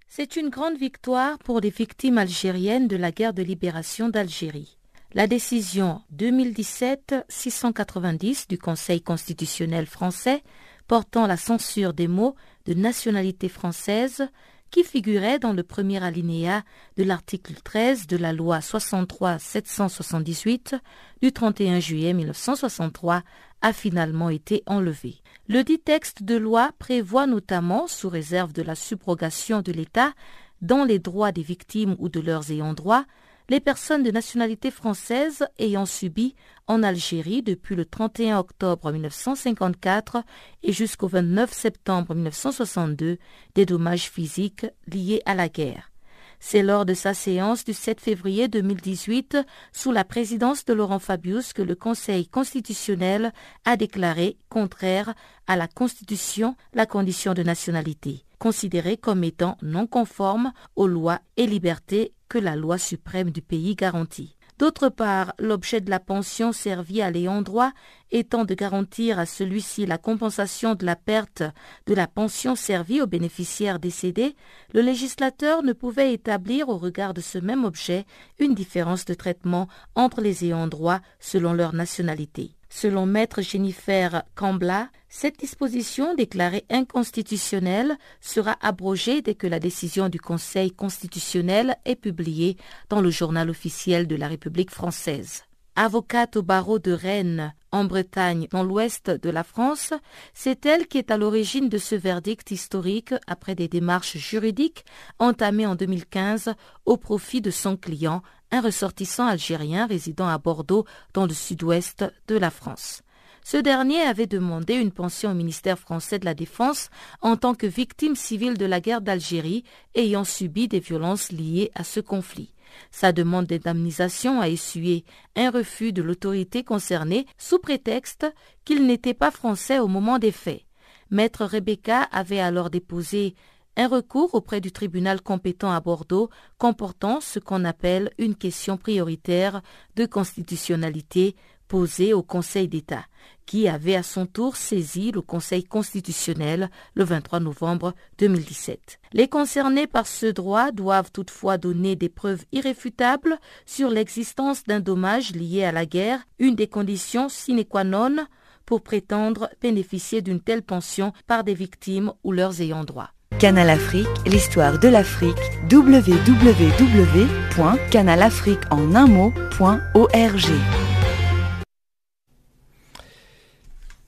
C'est une grande victoire pour les victimes algériennes de la guerre de libération d'Algérie. La décision 2017-690 du Conseil constitutionnel français portant la censure des mots de nationalité française qui figurait dans le premier alinéa de l'article 13 de la loi 63-778 du 31 juillet 1963 a finalement été enlevé. Le dit texte de loi prévoit notamment, sous réserve de la subrogation de l'État dans les droits des victimes ou de leurs ayants droit, les personnes de nationalité française ayant subi en Algérie depuis le 31 octobre 1954 et jusqu'au 29 septembre 1962 des dommages physiques liés à la guerre. C'est lors de sa séance du 7 février 2018, sous la présidence de Laurent Fabius, que le Conseil constitutionnel a déclaré contraire à la Constitution la condition de nationalité, considérée comme étant non conforme aux lois et libertés que la loi suprême du pays garantit. D'autre part, l'objet de la pension servie à l'ayant droit étant de garantir à celui-ci la compensation de la perte de la pension servie aux bénéficiaires décédés, le législateur ne pouvait établir au regard de ce même objet une différence de traitement entre les ayants droit selon leur nationalité. Selon maître Jennifer Cambla, cette disposition déclarée inconstitutionnelle sera abrogée dès que la décision du Conseil constitutionnel est publiée dans le journal officiel de la République française. Avocate au barreau de Rennes, en Bretagne, dans l'ouest de la France. C'est elle qui est à l'origine de ce verdict historique après des démarches juridiques entamées en 2015 au profit de son client, un ressortissant algérien résidant à Bordeaux dans le sud-ouest de la France. Ce dernier avait demandé une pension au ministère français de la Défense en tant que victime civile de la guerre d'Algérie ayant subi des violences liées à ce conflit. Sa demande d'indemnisation a essuyé un refus de l'autorité concernée sous prétexte qu'il n'était pas français au moment des faits. Maître Rebecca avait alors déposé un recours auprès du tribunal compétent à Bordeaux comportant ce qu'on appelle une question prioritaire de constitutionnalité posée au Conseil d'État, qui avait à son tour saisi le Conseil constitutionnel le 23 novembre 2017. Les concernés par ce droit doivent toutefois donner des preuves irréfutables sur l'existence d'un dommage lié à la guerre, une des conditions sine qua non pour prétendre bénéficier d'une telle pension par des victimes ou leurs ayants droit. Canal Afrique, l'histoire de l'Afrique, www.canalafrique.org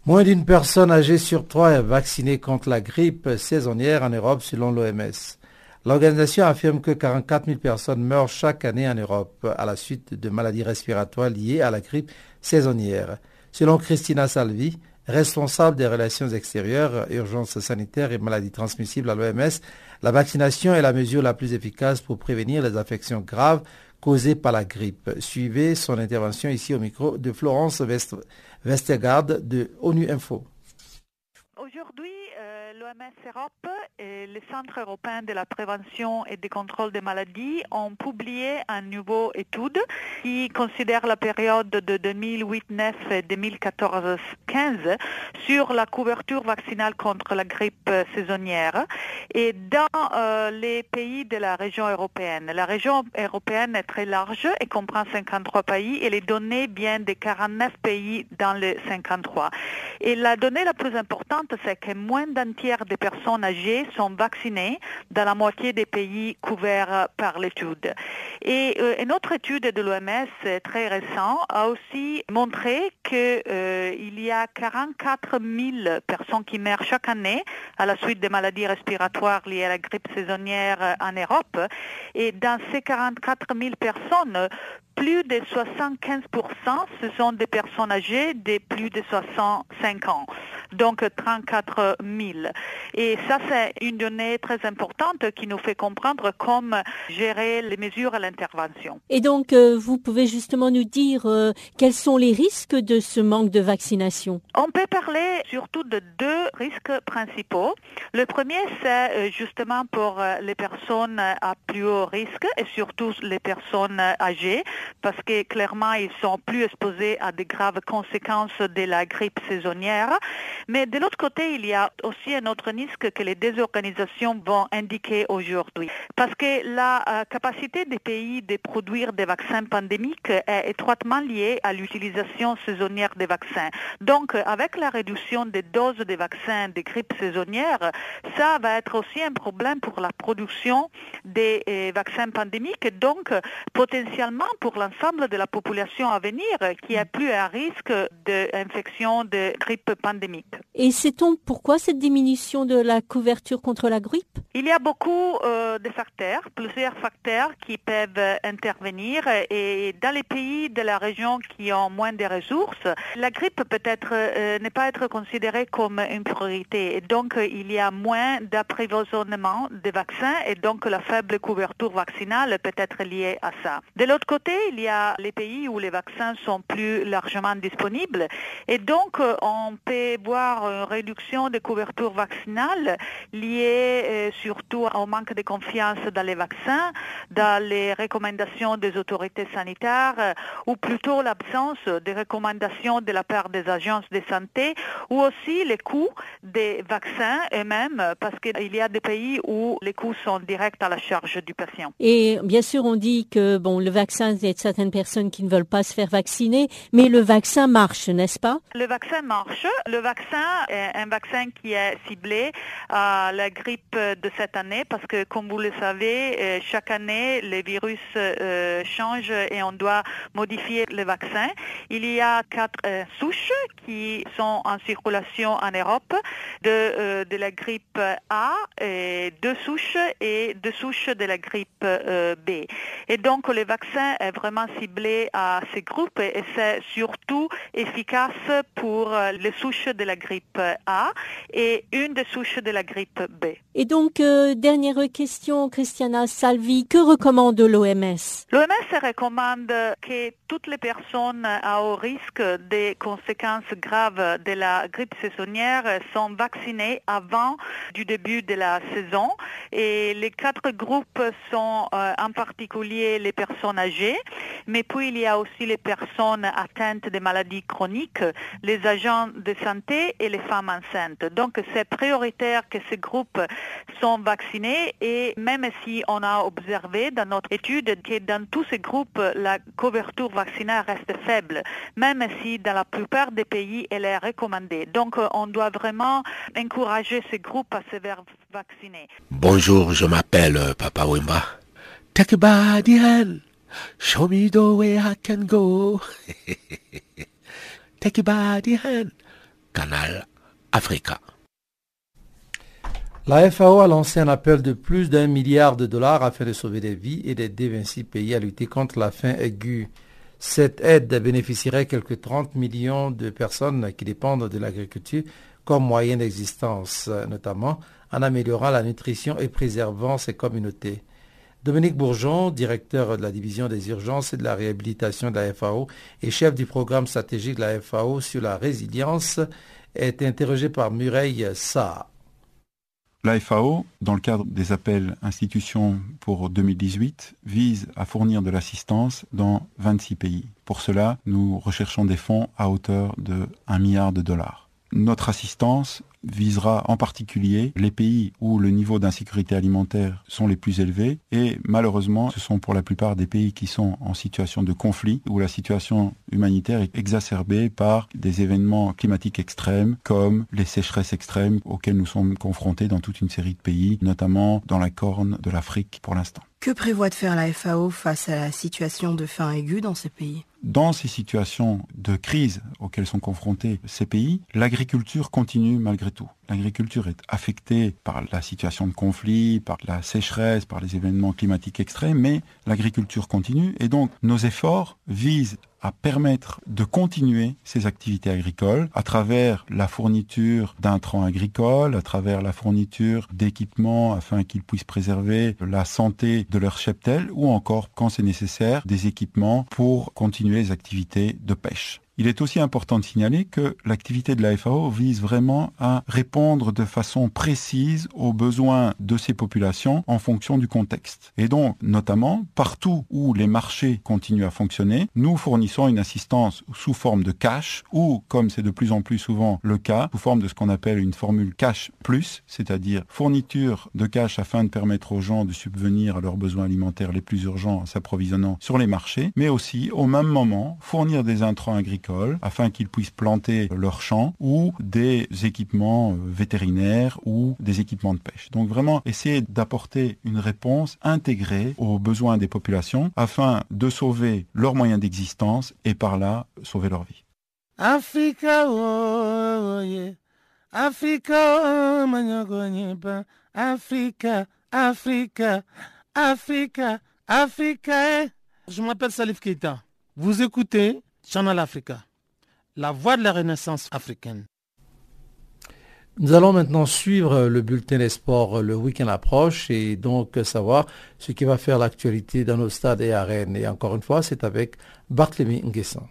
Moins d'une personne âgée sur trois est vaccinée contre la grippe saisonnière en Europe selon l'OMS. L'organisation affirme que 44 000 personnes meurent chaque année en Europe à la suite de maladies respiratoires liées à la grippe saisonnière. Selon Christina Salvi, responsable des relations extérieures, urgences sanitaires et maladies transmissibles à l'OMS, la vaccination est la mesure la plus efficace pour prévenir les affections graves causées par la grippe. Suivez son intervention ici au micro de Florence Westergaard de ONU Info. Aujourd'hui, l'OMS Europe et le Centre européen de la prévention et du contrôle des maladies ont publié une nouvelle étude qui considère la période de 2008-9 et 2014-15 sur la couverture vaccinale contre la grippe saisonnière et dans euh, les pays de la région européenne. La région européenne est très large et comprend 53 pays et les données viennent de 49 pays dans les 53. Et la donnée la plus importante, c'est que moins d'un tiers des personnes âgées sont vaccinées dans la moitié des pays couverts par l'étude. Et euh, une autre étude de l'OMS très récente a aussi montré qu'il euh, y a 44 000 personnes qui meurent chaque année à la suite des maladies respiratoires liées à la grippe saisonnière en Europe. Et dans ces 44 000 personnes, plus de 75% ce sont des personnes âgées de plus de 65 ans, donc 34 000. Et ça, c'est une donnée très importante qui nous fait comprendre comment gérer les mesures à l'intervention. Et donc, euh, vous pouvez justement nous dire euh, quels sont les risques de ce manque de vaccination? On peut parler surtout de deux risques principaux. Le premier, c'est euh, justement pour les personnes à plus haut risque et surtout les personnes âgées parce que clairement, ils sont plus exposés à des graves conséquences de la grippe saisonnière. Mais de l'autre côté, il y a aussi un autre risque que les deux organisations vont indiquer aujourd'hui. Parce que la euh, capacité des pays de produire des vaccins pandémiques est étroitement liée à l'utilisation saisonnière des vaccins. Donc, avec la réduction des doses des vaccins de grippe saisonnière, ça va être aussi un problème pour la production des euh, vaccins pandémiques. Donc, potentiellement pour l'ensemble de la population à venir qui est plus à risque d'infection de grippe pandémique. Et sait-on pourquoi cette diminution de la couverture contre la grippe? Il y a beaucoup euh, de facteurs, plusieurs facteurs qui peuvent intervenir et dans les pays de la région qui ont moins de ressources, la grippe peut-être euh, ne pas être considérée comme une priorité et donc il y a moins d'approvisionnement de vaccins et donc la faible couverture vaccinale peut être liée à ça. De l'autre côté, il y a les pays où les vaccins sont plus largement disponibles et donc euh, on peut voir une réduction de couverture vaccinale liée euh, surtout au manque de confiance dans les vaccins, dans les recommandations des autorités sanitaires euh, ou plutôt l'absence des recommandations de la part des agences de santé ou aussi les coûts des vaccins eux-mêmes parce qu'il y a des pays où les coûts sont directs à la charge du patient. Et bien sûr, on dit que bon, le vaccin, il y a certaines personnes qui ne veulent pas se faire vacciner, mais le vaccin marche, n'est-ce pas? Le vaccin marche. Le vaccin vaccin est un vaccin qui est ciblé à la grippe de cette année parce que, comme vous le savez, chaque année, les virus changent et on doit modifier le vaccin. Il y a quatre souches qui sont en circulation en Europe de, de la grippe A, et deux souches et deux souches de la grippe B. Et donc, le vaccin est vraiment ciblé à ces groupes et c'est surtout efficace pour euh, les souches de la grippe A et une des souches de la grippe B. Et donc, euh, dernière question, Christiana Salvi, que recommande l'OMS L'OMS recommande que toutes les personnes à haut risque des conséquences graves de la grippe saisonnière sont vaccinées avant du début de la saison. Et les quatre groupes sont euh, en particulier les personnes âgées, mais puis il y a aussi les personnes atteintes de maladies chroniques, les agents de santé et les femmes enceintes. Donc c'est prioritaire que ces groupes sont vaccinés et même si on a observé dans notre étude que dans tous ces groupes la couverture vaccinale reste faible, même si dans la plupart des pays elle est recommandée. Donc on doit vraiment encourager ces groupes à se faire vacciner. Bonjour, je m'appelle euh, Papa Wimba. Take Show me the way I can go. Take hand. Canal Africa. La FAO a lancé un appel de plus d'un milliard de dollars afin de sauver des vies et d'aider 26 pays à lutter contre la faim aiguë. Cette aide bénéficierait quelques 30 millions de personnes qui dépendent de l'agriculture comme moyen d'existence, notamment en améliorant la nutrition et préservant ces communautés. Dominique Bourgeon, directeur de la division des urgences et de la réhabilitation de la FAO et chef du programme stratégique de la FAO sur la résilience, est interrogé par Mureille Sa. La FAO, dans le cadre des appels institutions pour 2018, vise à fournir de l'assistance dans 26 pays. Pour cela, nous recherchons des fonds à hauteur de 1 milliard de dollars. Notre assistance visera en particulier les pays où le niveau d'insécurité alimentaire sont les plus élevés et malheureusement ce sont pour la plupart des pays qui sont en situation de conflit où la situation humanitaire est exacerbée par des événements climatiques extrêmes comme les sécheresses extrêmes auxquelles nous sommes confrontés dans toute une série de pays, notamment dans la corne de l'Afrique pour l'instant. Que prévoit de faire la FAO face à la situation de faim aiguë dans ces pays? Dans ces situations de crise auxquelles sont confrontés ces pays, l'agriculture continue malgré tout. L'agriculture est affectée par la situation de conflit, par la sécheresse, par les événements climatiques extrêmes, mais l'agriculture continue et donc nos efforts visent à permettre de continuer ces activités agricoles à travers la fourniture d'intrants agricoles, à travers la fourniture d'équipements afin qu'ils puissent préserver la santé de leur cheptel ou encore, quand c'est nécessaire, des équipements pour continuer les activités de pêche. Il est aussi important de signaler que l'activité de la FAO vise vraiment à répondre de façon précise aux besoins de ces populations en fonction du contexte. Et donc, notamment, partout où les marchés continuent à fonctionner, nous fournissons une assistance sous forme de cash ou, comme c'est de plus en plus souvent le cas, sous forme de ce qu'on appelle une formule cash plus, c'est-à-dire fourniture de cash afin de permettre aux gens de subvenir à leurs besoins alimentaires les plus urgents en s'approvisionnant sur les marchés, mais aussi, au même moment, fournir des intrants agricoles afin qu'ils puissent planter leurs champs ou des équipements euh, vétérinaires ou des équipements de pêche. Donc vraiment essayer d'apporter une réponse intégrée aux besoins des populations afin de sauver leurs moyens d'existence et par là sauver leur vie. Africa, oh, Africa, Africa, Africa, Africa, Africa. Je m'appelle Salif Keita. Vous écoutez Channel Africa, la voix de la renaissance africaine. Nous allons maintenant suivre le bulletin des sports. Le week-end approche et donc savoir ce qui va faire l'actualité dans nos stades et arènes. Et encore une fois, c'est avec Barthélemy Nguessan.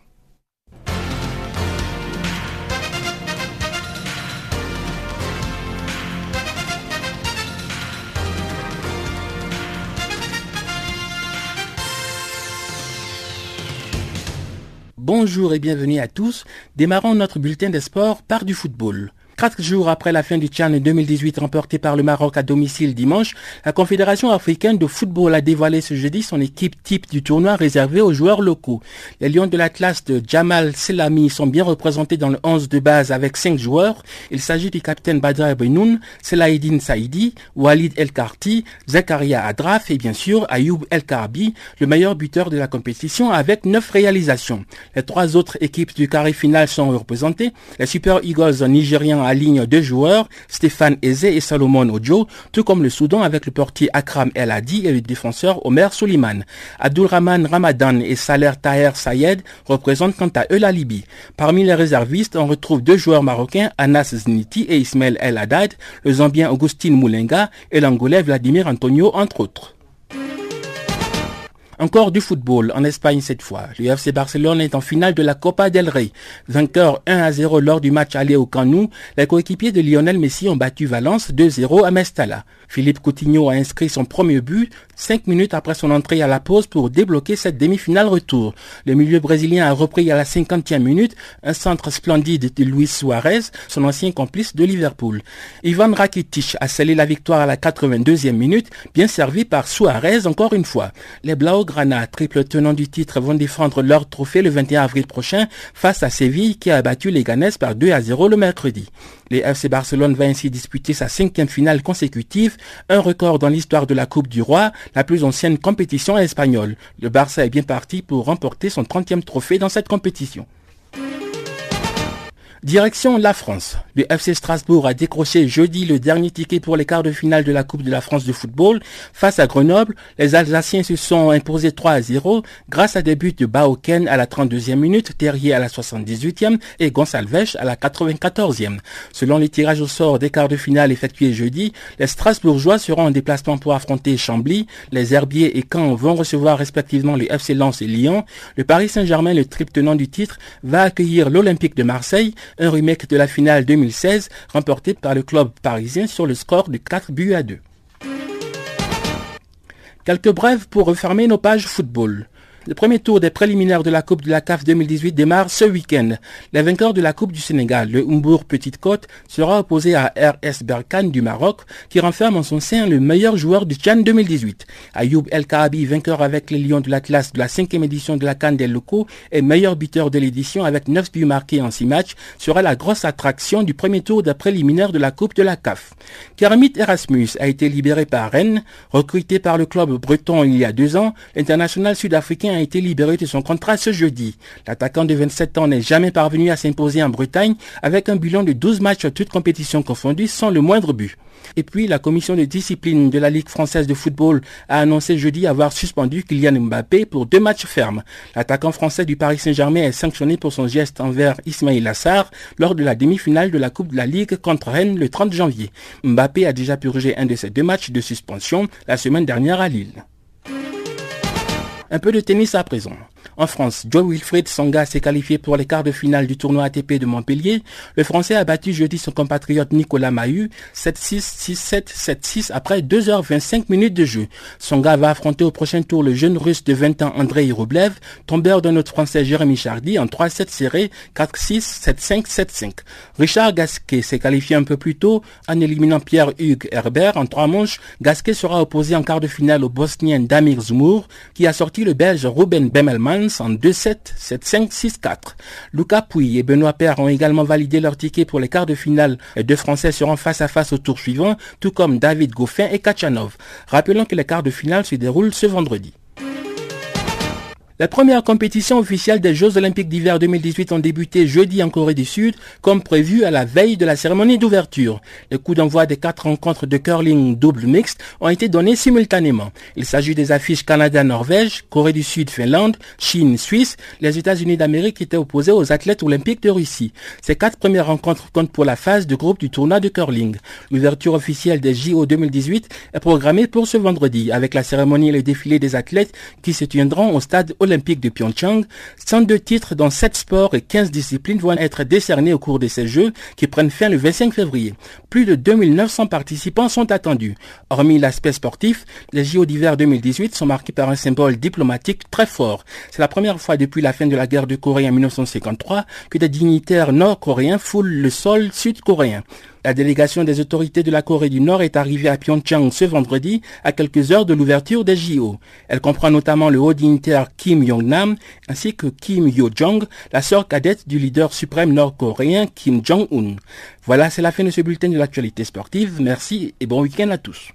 Bonjour et bienvenue à tous. Démarrons notre bulletin des sports par du football. Quatre jours après la fin du Tchad 2018 remporté par le Maroc à domicile dimanche, la Confédération africaine de football a dévoilé ce jeudi son équipe type du tournoi réservé aux joueurs locaux. Les Lions de l'Atlas de Jamal Selami sont bien représentés dans le 11 de base avec cinq joueurs. Il s'agit du capitaine Badra Benoun, Selaidine Saidi, Walid El Karti, Zakaria Adraf et bien sûr Ayoub El Karbi, le meilleur buteur de la compétition avec neuf réalisations. Les trois autres équipes du carré final sont représentées. Les Super Eagles nigériens alignent deux joueurs, Stéphane Eze et Salomon Ojo, tout comme le Soudan avec le portier Akram El Hadi et le défenseur Omer Suleiman. Abdulrahman Ramadan et Saler Taher Sayed représentent quant à eux la Libye. Parmi les réservistes, on retrouve deux joueurs marocains, Anas Zniti et Ismail El Haddad, le Zambien Augustin Moulenga et l'Angolais Vladimir Antonio, entre autres. Encore du football en Espagne cette fois. Le FC Barcelone est en finale de la Copa del Rey. Vainqueur 1 à 0 lors du match aller au Camp Nou, les coéquipiers de Lionel Messi ont battu Valence 2-0 à Mestalla. Philippe Coutinho a inscrit son premier but cinq minutes après son entrée à la pause pour débloquer cette demi-finale retour. Le milieu brésilien a repris à la 50e minute un centre splendide de Luis Suarez, son ancien complice de Liverpool. Ivan Rakitic a scellé la victoire à la 82e minute, bien servi par Suarez encore une fois. Blaugrana, triple tenant du titre, vont défendre leur trophée le 21 avril prochain face à Séville qui a battu les Ganes par 2 à 0 le mercredi. Le FC Barcelone va ainsi disputer sa cinquième finale consécutive, un record dans l'histoire de la Coupe du Roi, la plus ancienne compétition espagnole. Le Barça est bien parti pour remporter son 30e trophée dans cette compétition. Direction la France. Le FC Strasbourg a décroché jeudi le dernier ticket pour les quarts de finale de la Coupe de la France de football. Face à Grenoble, les Alsaciens se sont imposés 3 à 0 grâce à des buts de Baoken à la 32e minute, Terrier à la 78e et Gonsalves à la 94e. Selon les tirages au sort des quarts de finale effectués jeudi, les Strasbourgeois seront en déplacement pour affronter Chambly, les Herbiers et Caen vont recevoir respectivement les FC Lens et Lyon. Le Paris Saint-Germain, le triple tenant du titre, va accueillir l'Olympique de Marseille un remake de la finale 2016 remportée par le club parisien sur le score de 4 buts à 2. Quelques brèves pour refermer nos pages football. Le premier tour des préliminaires de la Coupe de la CAF 2018 démarre ce week-end. Le vainqueur de la Coupe du Sénégal, le Umbourg Petite Côte, sera opposé à RS Berkane du Maroc, qui renferme en son sein le meilleur joueur du Tchad 2018. Ayoub El Kaabi, vainqueur avec les Lions de l'Atlas de la cinquième édition de la Cannes des locaux et meilleur buteur de l'édition avec 9 buts marqués en 6 matchs, sera la grosse attraction du premier tour des préliminaires de la Coupe de la CAF. Kermit Erasmus a été libéré par Rennes, recruté par le club breton il y a deux ans, l'international sud-africain a été libéré de son contrat ce jeudi. L'attaquant de 27 ans n'est jamais parvenu à s'imposer en Bretagne avec un bilan de 12 matchs toutes compétitions confondues sans le moindre but. Et puis, la commission de discipline de la Ligue française de football a annoncé jeudi avoir suspendu Kylian Mbappé pour deux matchs fermes. L'attaquant français du Paris Saint-Germain est sanctionné pour son geste envers Ismail Assar lors de la demi-finale de la Coupe de la Ligue contre Rennes le 30 janvier. Mbappé a déjà purgé un de ses deux matchs de suspension la semaine dernière à Lille. Un peu de tennis à présent. En France, Joe Wilfried Songa s'est qualifié pour les quarts de finale du tournoi ATP de Montpellier. Le Français a battu jeudi son compatriote Nicolas Mahut 7-6, 6-7, 7-6 après 2h25 minutes de jeu. Songa va affronter au prochain tour le jeune russe de 20 ans Andrei Rublev, tombeur de notre français Jérémy Chardy en 3-7 serré 4-6, 7-5, 7-5. Richard Gasquet s'est qualifié un peu plus tôt en éliminant Pierre-Hugues Herbert en trois manches. Gasquet sera opposé en quart de finale au Bosnien Damir Zmour qui a sorti le Belge Ruben Bemelmans en 2-7, 7-5, 6-4. Lucas Pouy et Benoît Père ont également validé leur ticket pour les quarts de finale. Les deux Français seront face à face au tour suivant, tout comme David Goffin et Kachanov. Rappelons que les quarts de finale se déroulent ce vendredi. La première compétition officielle des Jeux Olympiques d'hiver 2018 ont débuté jeudi en Corée du Sud, comme prévu à la veille de la cérémonie d'ouverture. Les coups d'envoi des quatre rencontres de curling double mixte ont été donnés simultanément. Il s'agit des affiches Canada-Norvège, Corée du Sud-Finlande, Chine-Suisse. Les États-Unis d'Amérique étaient opposés aux athlètes olympiques de Russie. Ces quatre premières rencontres comptent pour la phase de groupe du tournoi de curling. L'ouverture officielle des JO 2018 est programmée pour ce vendredi, avec la cérémonie et le défilé des athlètes qui se tiendront au stade olympique olympiques de Pyeongchang. 102 titres dans 7 sports et 15 disciplines vont être décernés au cours de ces Jeux qui prennent fin le 25 février. Plus de 2900 participants sont attendus. Hormis l'aspect sportif, les JO d'hiver 2018 sont marqués par un symbole diplomatique très fort. C'est la première fois depuis la fin de la guerre de Corée en 1953 que des dignitaires nord-coréens foulent le sol sud-coréen. La délégation des autorités de la Corée du Nord est arrivée à Pyeongchang ce vendredi à quelques heures de l'ouverture des JO. Elle comprend notamment le haut dignitaire Kim Yong-nam ainsi que Kim Yo-jong, la sœur cadette du leader suprême nord-coréen Kim Jong-un. Voilà, c'est la fin de ce bulletin de l'actualité sportive. Merci et bon week-end à tous.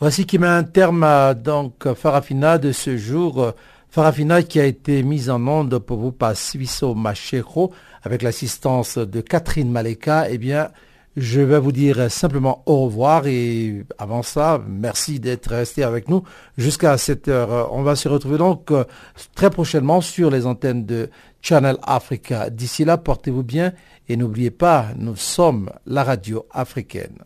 Voici qui met un terme à donc Farafina de ce jour. Farafina qui a été mise en onde pour vous par Suisso Machero avec l'assistance de Catherine Maleka. Eh bien, je vais vous dire simplement au revoir et avant ça, merci d'être resté avec nous jusqu'à cette heure. On va se retrouver donc euh, très prochainement sur les antennes de Channel Africa. D'ici là, portez-vous bien et n'oubliez pas, nous sommes la radio africaine.